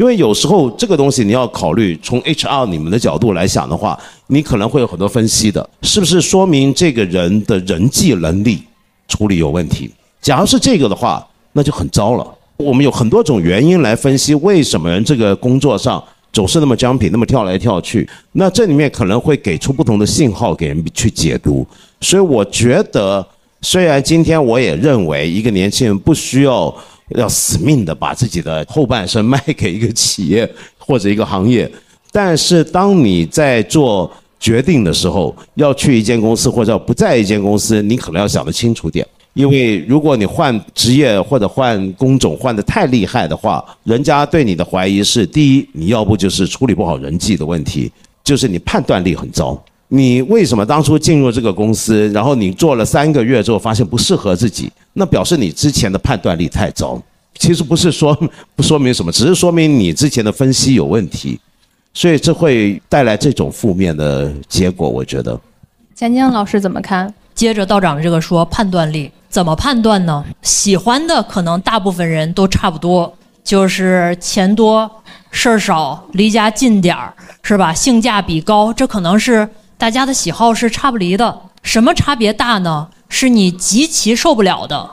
Speaker 4: 因为有时候这个东西你要考虑，从 HR 你们的角度来想的话，你可能会有很多分析的，是不是说明这个人的人际能力处理有问题？假如是这个的话，那就很糟了。我们有很多种原因来分析为什么人这个工作上总是那么僵皮，那么跳来跳去。那这里面可能会给出不同的信号给人去解读。所以我觉得，虽然今天我也认为一个年轻人不需要。要死命的把自己的后半生卖给一个企业或者一个行业，但是当你在做决定的时候，要去一间公司或者不在一间公司，你可能要想得清楚点。因为如果你换职业或者换工种换得太厉害的话，人家对你的怀疑是：第一，你要不就是处理不好人际的问题，就是你判断力很糟。你为什么当初进入这个公司，然后你做了三个月之后发现不适合自己？那表示你之前的判断力太糟。其实不是说不说明什么，只是说明你之前的分析有问题，所以这会带来这种负面的结果。我觉得，
Speaker 3: 钱江老师怎么看？
Speaker 2: 接着道长这个说判断力怎么判断呢？喜欢的可能大部分人都差不多，就是钱多事儿少，离家近点儿，是吧？性价比高，这可能是。大家的喜好是差不离的，什么差别大呢？是你极其受不了的。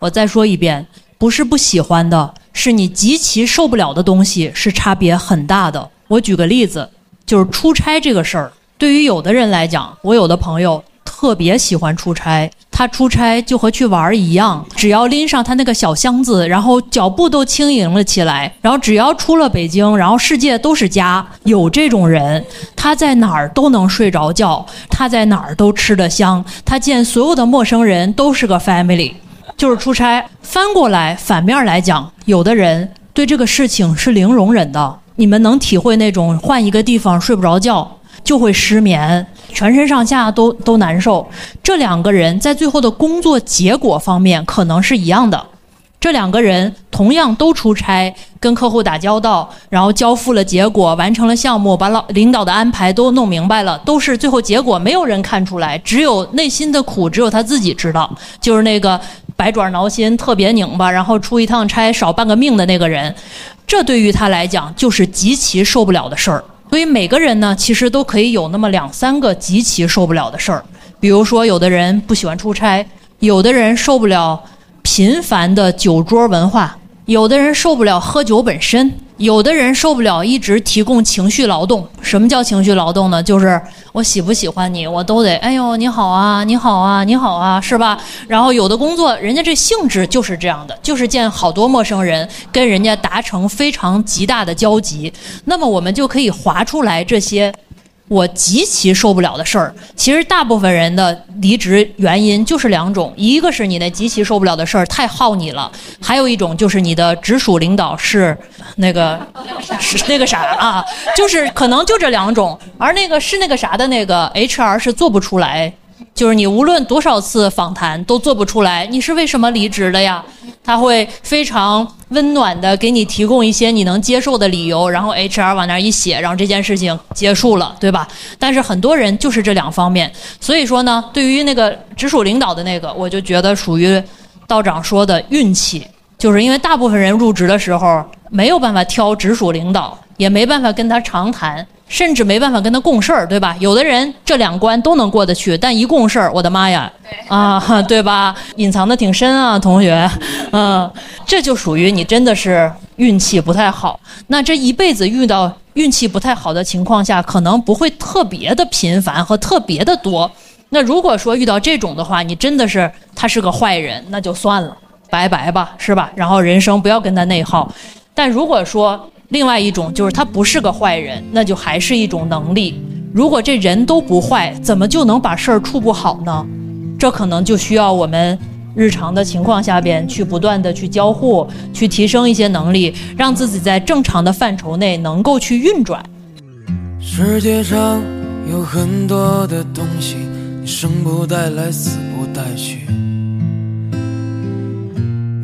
Speaker 2: 我再说一遍，不是不喜欢的，是你极其受不了的东西是差别很大的。我举个例子，就是出差这个事儿，对于有的人来讲，我有的朋友。特别喜欢出差，他出差就和去玩儿一样，只要拎上他那个小箱子，然后脚步都轻盈了起来。然后只要出了北京，然后世界都是家。有这种人，他在哪儿都能睡着觉，他在哪儿都吃得香，他见所有的陌生人都是个 family，就是出差。翻过来反面来讲，有的人对这个事情是零容忍的。你们能体会那种换一个地方睡不着觉？就会失眠，全身上下都都难受。这两个人在最后的工作结果方面可能是一样的。这两个人同样都出差，跟客户打交道，然后交付了结果，完成了项目，把老领导的安排都弄明白了，都是最后结果，没有人看出来，只有内心的苦，只有他自己知道。就是那个百爪挠心、特别拧巴，然后出一趟差少半个命的那个人，这对于他来讲就是极其受不了的事儿。所以每个人呢，其实都可以有那么两三个极其受不了的事儿，比如说，有的人不喜欢出差，有的人受不了频繁的酒桌文化。有的人受不了喝酒本身，有的人受不了一直提供情绪劳动。什么叫情绪劳动呢？就是我喜不喜欢你，我都得哎呦你好啊，你好啊，你好啊，是吧？然后有的工作，人家这性质就是这样的，就是见好多陌生人，跟人家达成非常极大的交集。那么我们就可以划出来这些。我极其受不了的事儿，其实大部分人的离职原因就是两种，一个是你那极其受不了的事儿太耗你了，还有一种就是你的直属领导是那个是 那个啥啊，就是可能就这两种，而那个是那个啥的那个 HR 是做不出来。就是你无论多少次访谈都做不出来，你是为什么离职的呀？他会非常温暖的给你提供一些你能接受的理由，然后 HR 往那一写，然后这件事情结束了，对吧？但是很多人就是这两方面，所以说呢，对于那个直属领导的那个，我就觉得属于道长说的运气，就是因为大部分人入职的时候没有办法挑直属领导，也没办法跟他长谈。甚至没办法跟他共事儿，对吧？有的人这两关都能过得去，但一共事儿，我的妈呀，啊，对吧？隐藏的挺深啊，同学，嗯，这就属于你真的是运气不太好。那这一辈子遇到。运气不太好的情况下，可能不会特别的频繁和特别的多。那如果说遇到这种的话，你真的是他是个坏人，那就算了，拜拜吧，是吧？然后人生不要跟他内耗。但如果说另外一种就是他不是个坏人，那就还是一种能力。如果这人都不坏，怎么就能把事儿处不好呢？这可能就需要我们日常的情况下边去不断的去交互，去提升一些能力，让自己在正常的范畴内能够去运转。
Speaker 9: 世界上有很多的东西，你生不带来，死不带去。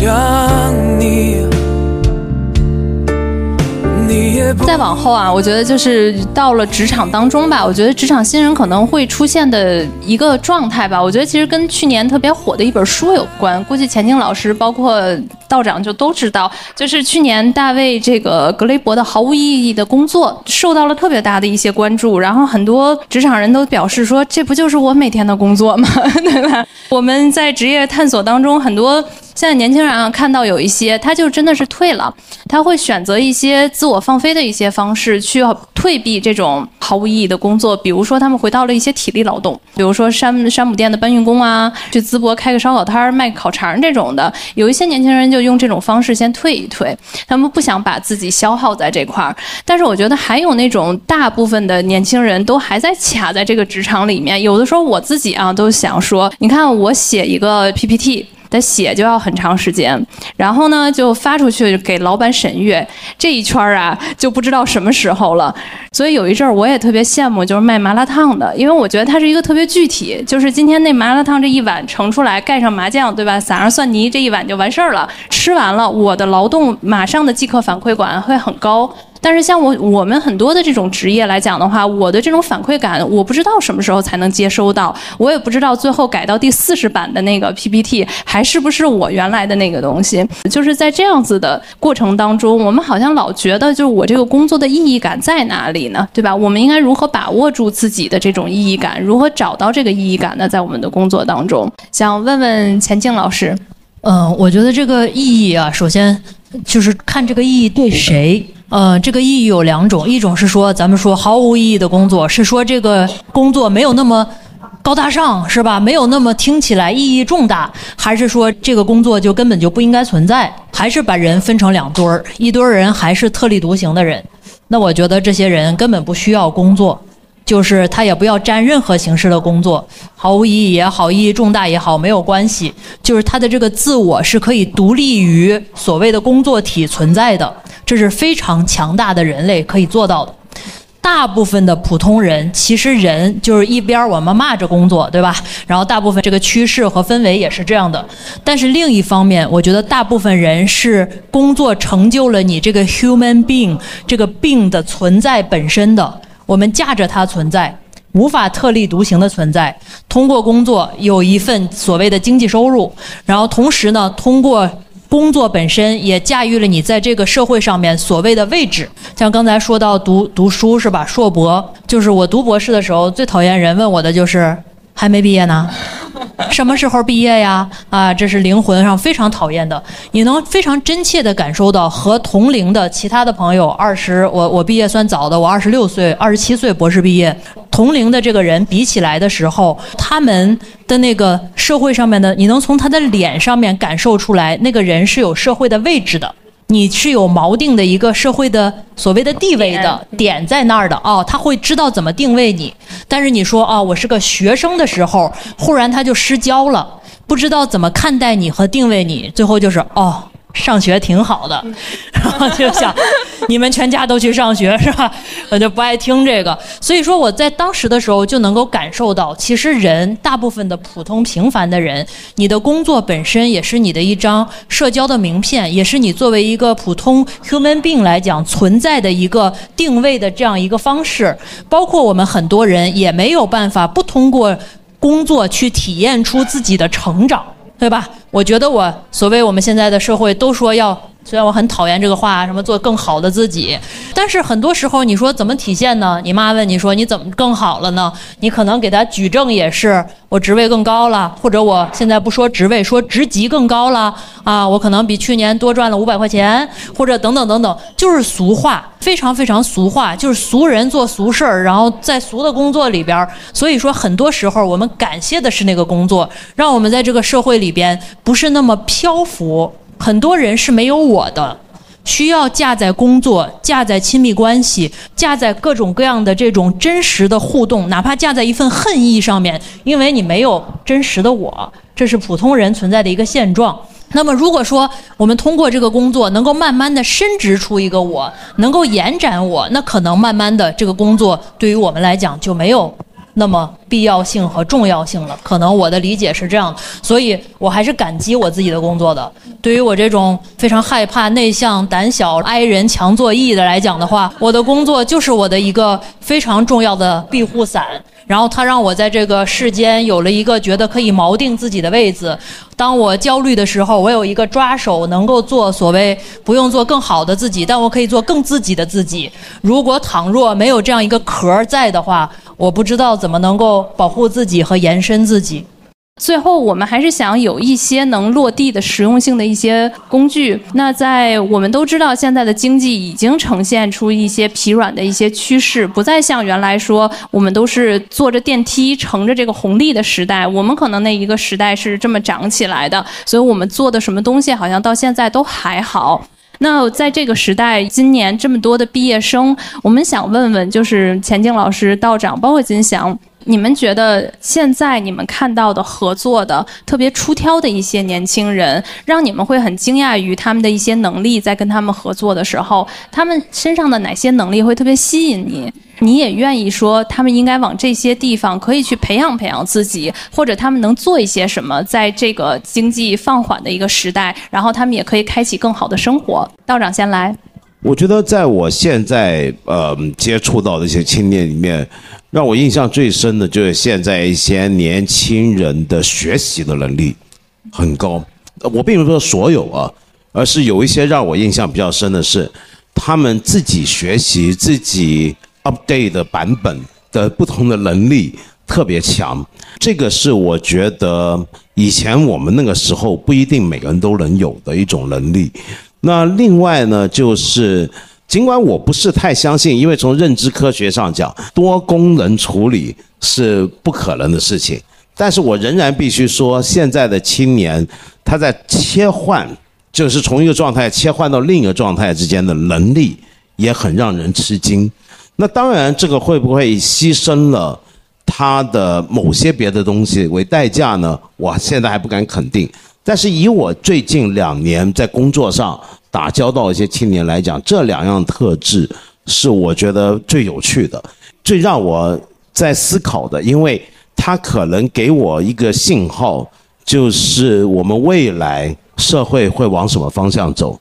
Speaker 9: 想你
Speaker 3: 再往后啊，我觉得就是到了职场当中吧，我觉得职场新人可能会出现的一个状态吧，我觉得其实跟去年特别火的一本书有关，估计钱静老师包括道长就都知道，就是去年大卫这个格雷伯的毫无意义的工作受到了特别大的一些关注，然后很多职场人都表示说，这不就是我每天的工作吗？对吧？我们在职业探索当中，很多现在年轻人啊，看到有一些他就真的是退了，他会选择一些自我放飞的一些方式去退避这种毫无意义的工作，比如说他们回到了一些体力劳动，比如说山山姆店的搬运工啊，去淄博开个烧烤摊儿卖烤肠这种的，有一些年轻人就用这种方式先退一退，他们不想把自己消耗在这块儿。但是我觉得还有那种大部分的年轻人都还在卡在这个职场里面，有的时候我自己啊都想说，你看我写一个 PPT。的写就要很长时间，然后呢就发出去给老板审阅，这一圈儿啊就不知道什么时候了。所以有一阵儿我也特别羡慕，就是卖麻辣烫的，因为我觉得它是一个特别具体，就是今天那麻辣烫这一碗盛出来，盖上麻酱，对吧？撒上蒜泥，这一碗就完事儿了。吃完了，我的劳动马上的即刻反馈感会很高。但是像我我们很多的这种职业来讲的话，我的这种反馈感，我不知道什么时候才能接收到，我也不知道最后改到第四十版的那个 PPT 还是不是我原来的那个东西。就是在这样子的过程当中，我们好像老觉得，就是我这个工作的意义感在哪里呢？对吧？我们应该如何把握住自己的这种意义感？如何找到这个意义感呢？在我们的工作当中，想问问钱静老师。
Speaker 2: 嗯，我觉得这个意义啊，首先就是看这个意义对谁。呃，这个意义有两种，一种是说咱们说毫无意义的工作，是说这个工作没有那么高大上，是吧？没有那么听起来意义重大，还是说这个工作就根本就不应该存在？还是把人分成两堆儿，一堆儿人还是特立独行的人？那我觉得这些人根本不需要工作。就是他也不要沾任何形式的工作，毫无意义也好，意义重大也好，没有关系。就是他的这个自我是可以独立于所谓的工作体存在的，这是非常强大的人类可以做到的。大部分的普通人，其实人就是一边我们骂着工作，对吧？然后大部分这个趋势和氛围也是这样的。但是另一方面，我觉得大部分人是工作成就了你这个 human being 这个病的存在本身的。我们架着它存在，无法特立独行的存在。通过工作有一份所谓的经济收入，然后同时呢，通过工作本身也驾驭了你在这个社会上面所谓的位置。像刚才说到读读书是吧？硕博，就是我读博士的时候最讨厌人问我的就是还没毕业呢。什么时候毕业呀？啊，这是灵魂上非常讨厌的。你能非常真切地感受到和同龄的其他的朋友，二十，我我毕业算早的，我二十六岁，二十七岁博士毕业，同龄的这个人比起来的时候，他们的那个社会上面的，你能从他的脸上面感受出来，那个人是有社会的位置的。你是有锚定的一个社会的所谓的地位的点在那儿的哦，他会知道怎么定位你。但是你说哦，我是个学生的时候，忽然他就失焦了，不知道怎么看待你和定位你，最后就是哦，上学挺好的，然后就想你们全家都去上学是吧？我就不爱听这个。所以说我在当时的时候就能够感受到，其实人大部分的普通平凡的人，你的工作本身也是你的一张社交的名片，也是你作为一个普通 human being 来讲存在的一个定位的这样一个方式。包括我们很多人也没有办法不通过工作去体验出自己的成长。对吧？我觉得我所谓我们现在的社会都说要，虽然我很讨厌这个话，什么做更好的自己，但是很多时候你说怎么体现呢？你妈问你说你怎么更好了呢？你可能给他举证也是我职位更高了，或者我现在不说职位，说职级更高了啊，我可能比去年多赚了五百块钱，或者等等等等，就是俗话，非常非常俗话，就是俗人做俗事儿，然后在俗的工作里边，所以说很多时候我们感谢的是那个工作，让我们在这个社会里边不是那么漂浮。很多人是没有我的，需要架在工作、架在亲密关系、架在各种各样的这种真实的互动，哪怕架在一份恨意上面，因为你没有真实的我，这是普通人存在的一个现状。那么，如果说我们通过这个工作能够慢慢的伸直出一个我，能够延展我，那可能慢慢的这个工作对于我们来讲就没有那么必要性和重要性了。可能我的理解是这样，所以我还是感激我自己的工作的。对于我这种非常害怕、内向、胆小、挨人、强作义的来讲的话，我的工作就是我的一个非常重要的庇护伞。然后他让我在这个世间有了一个觉得可以锚定自己的位置。当我焦虑的时候，我有一个抓手，能够做所谓不用做更好的自己，但我可以做更自己的自己。如果倘若没有这样一个壳儿在的话，我不知道怎么能够保护自己和延伸自己。
Speaker 3: 最后，我们还是想有一些能落地的实用性的一些工具。那在我们都知道，现在的经济已经呈现出一些疲软的一些趋势，不再像原来说我们都是坐着电梯乘着这个红利的时代。我们可能那一个时代是这么长起来的，所以我们做的什么东西好像到现在都还好。那在这个时代，今年这么多的毕业生，我们想问问，就是钱静老师、道长，包括金祥。你们觉得现在你们看到的合作的特别出挑的一些年轻人，让你们会很惊讶于他们的一些能力，在跟他们合作的时候，他们身上的哪些能力会特别吸引你？你也愿意说他们应该往这些地方可以去培养培养自己，或者他们能做一些什么，在这个经济放缓的一个时代，然后他们也可以开启更好的生活。道长先来。
Speaker 4: 我觉得在我现在呃接触到的一些青年里面，让我印象最深的就是现在一些年轻人的学习的能力很高。我并不是说所有啊，而是有一些让我印象比较深的是，他们自己学习自己 update 的版本的不同的能力特别强。这个是我觉得以前我们那个时候不一定每个人都能有的一种能力。那另外呢，就是尽管我不是太相信，因为从认知科学上讲，多功能处理是不可能的事情，但是我仍然必须说，现在的青年他在切换，就是从一个状态切换到另一个状态之间的能力也很让人吃惊。那当然，这个会不会牺牲了他的某些别的东西为代价呢？我现在还不敢肯定。但是以我最近两年在工作上打交道一些青年来讲，这两样特质是我觉得最有趣的，最让我在思考的，因为它可能给我一个信号，就是我们未来社会会往什么方向走，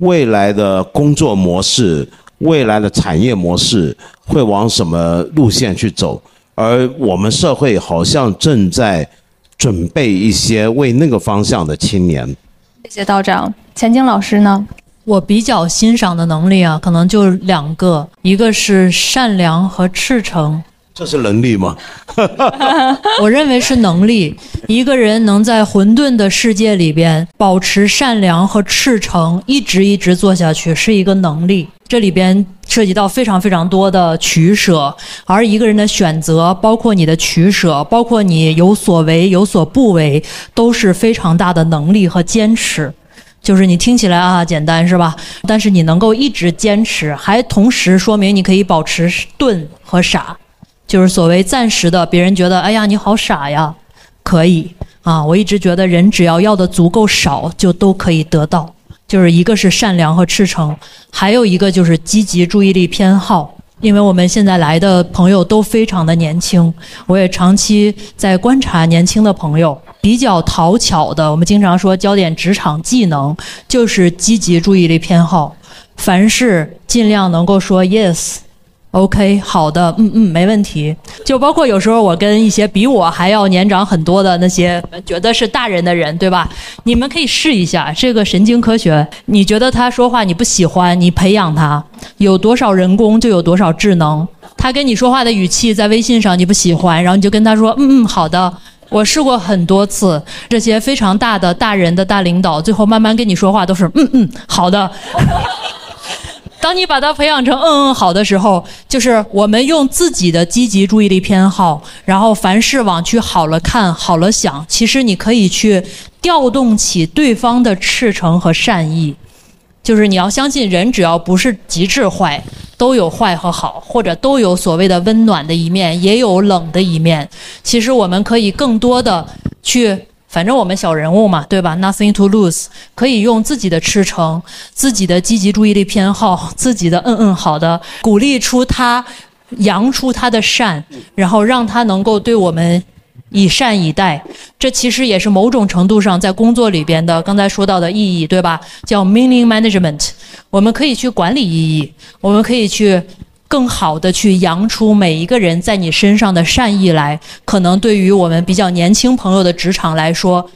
Speaker 4: 未来的工作模式、未来的产业模式会往什么路线去走，而我们社会好像正在。准备一些为那个方向的青年。
Speaker 3: 谢谢道长，钱晶老师呢？
Speaker 2: 我比较欣赏的能力啊，可能就两个，一个是善良和赤诚。
Speaker 4: 这是能力吗？
Speaker 2: 我认为是能力。一个人能在混沌的世界里边保持善良和赤诚，一直一直做下去，是一个能力。这里边涉及到非常非常多的取舍，而一个人的选择，包括你的取舍，包括你有所为有所不为，都是非常大的能力和坚持。就是你听起来啊简单是吧？但是你能够一直坚持，还同时说明你可以保持钝和傻。就是所谓暂时的，别人觉得哎呀你好傻呀，可以啊。我一直觉得人只要要的足够少，就都可以得到。就是一个是善良和赤诚，还有一个就是积极注意力偏好。因为我们现在来的朋友都非常的年轻，我也长期在观察年轻的朋友，比较讨巧的，我们经常说教点职场技能，就是积极注意力偏好，凡事尽量能够说 yes。OK，好的，嗯嗯，没问题。就包括有时候我跟一些比我还要年长很多的那些觉得是大人的人，对吧？你们可以试一下这个神经科学。你觉得他说话你不喜欢，你培养他，有多少人工就有多少智能。他跟你说话的语气在微信上你不喜欢，然后你就跟他说，嗯嗯，好的。我试过很多次，这些非常大的大人的大领导，最后慢慢跟你说话都是，嗯嗯，好的。当你把它培养成嗯嗯好的时候，就是我们用自己的积极注意力偏好，然后凡事往去好了看好了想，其实你可以去调动起对方的赤诚和善意。就是你要相信，人只要不是极致坏，都有坏和好，或者都有所谓的温暖的一面，也有冷的一面。其实我们可以更多的去。反正我们小人物嘛，对吧？Nothing to lose，可以用自己的赤诚、自己的积极注意力偏好、自己的嗯嗯好的，鼓励出他，扬出他的善，然后让他能够对我们以善以待。这其实也是某种程度上在工作里边的刚才说到的意义，对吧？叫 meaning management，我们可以去管理意义，我们可以去。更好的去扬出每一个人在你身上的善意来，可能对于我们比较年轻朋友的职场来说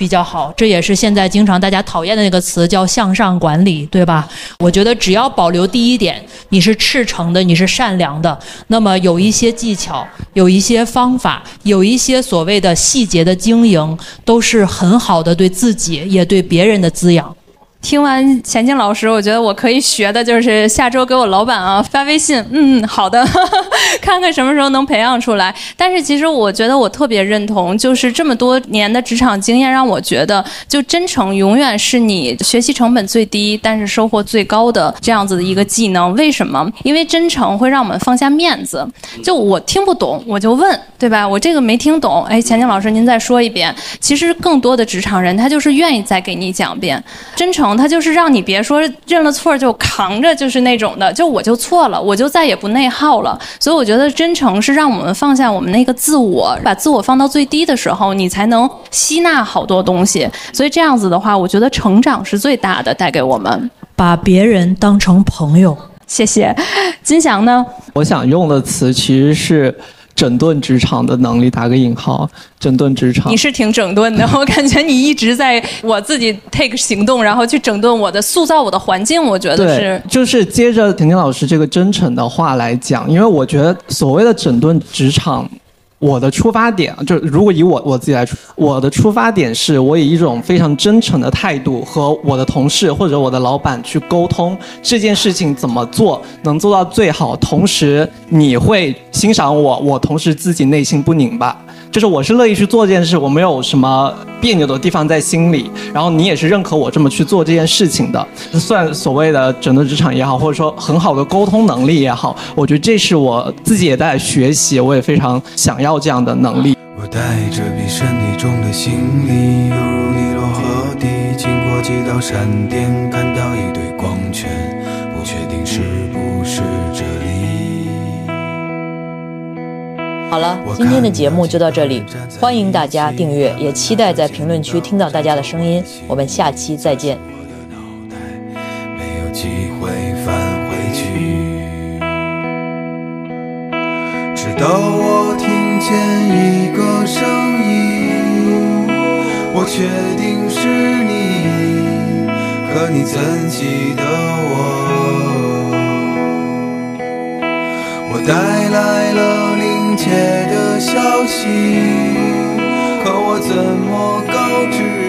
Speaker 2: 比较好。这也是现在经常大家讨厌的那个词，叫向上管理，对吧？我觉得只要保留第一点，你是赤诚的，你是善良的，那么有一些技巧，有一些方法，有一些所谓的细节的经营，都是很好的对自己也对别人的滋养。
Speaker 3: 听完钱静老师，我觉得我可以学的就是下周给我老板啊发微信，嗯，好的，看看什么时候能培养出来。但是其实我觉得我特别认同，就是这么多年的职场经验让我觉得，就真诚永远是你学习成本最低，但是收获最高的这样子的一个技能。为什么？因为真诚会让我们放下面子。就我听不懂，我就问，对吧？我这个没听懂，哎，钱静老师您再说一遍。其实更多的职场人他就是愿意再给你讲一遍，真诚。他就是让你别说认了错就扛着，就是那种的，就我就错了，我就再也不内耗了。所以我觉得真诚是让我们放下我们那个自我，把自我放到最低的时候，你才能吸纳好多东西。所以这样子的话，我觉得成长是最大的，带给我们
Speaker 2: 把别人当成朋友。
Speaker 3: 谢谢，金翔呢？
Speaker 5: 我想用的词其实是。整顿职场的能力，打个引号。整顿职场，
Speaker 3: 你是挺整顿的，我感觉你一直在我自己 take 行动，然后去整顿我的、塑造我的环境。我觉得是，
Speaker 5: 就是接着婷婷老师这个真诚的话来讲，因为我觉得所谓的整顿职场。我的出发点就是，如果以我我自己来说，我的出发点是我以一种非常真诚的态度和我的同事或者我的老板去沟通这件事情怎么做能做到最好，同时你会欣赏我，我同时自己内心不拧巴。就是我是乐意去做这件事，我没有什么别扭的地方在心里。然后你也是认可我这么去做这件事情的，算所谓的整个职场也好，或者说很好的沟通能力也好，我觉得这是我自己也在学习，我也非常想要这样的能力。
Speaker 9: 我带着比身体重的行李，犹如尼罗河底，经过几道闪电，看到
Speaker 1: 好了，今天的节目就到这里，欢迎大家订阅，也期待在评论区听到大家的声音。我们下期再见。
Speaker 9: 没有机会返回去，直到我听见一个声音，我确定是你，可你怎记得我？我带来了。切的消息，可我怎么告知？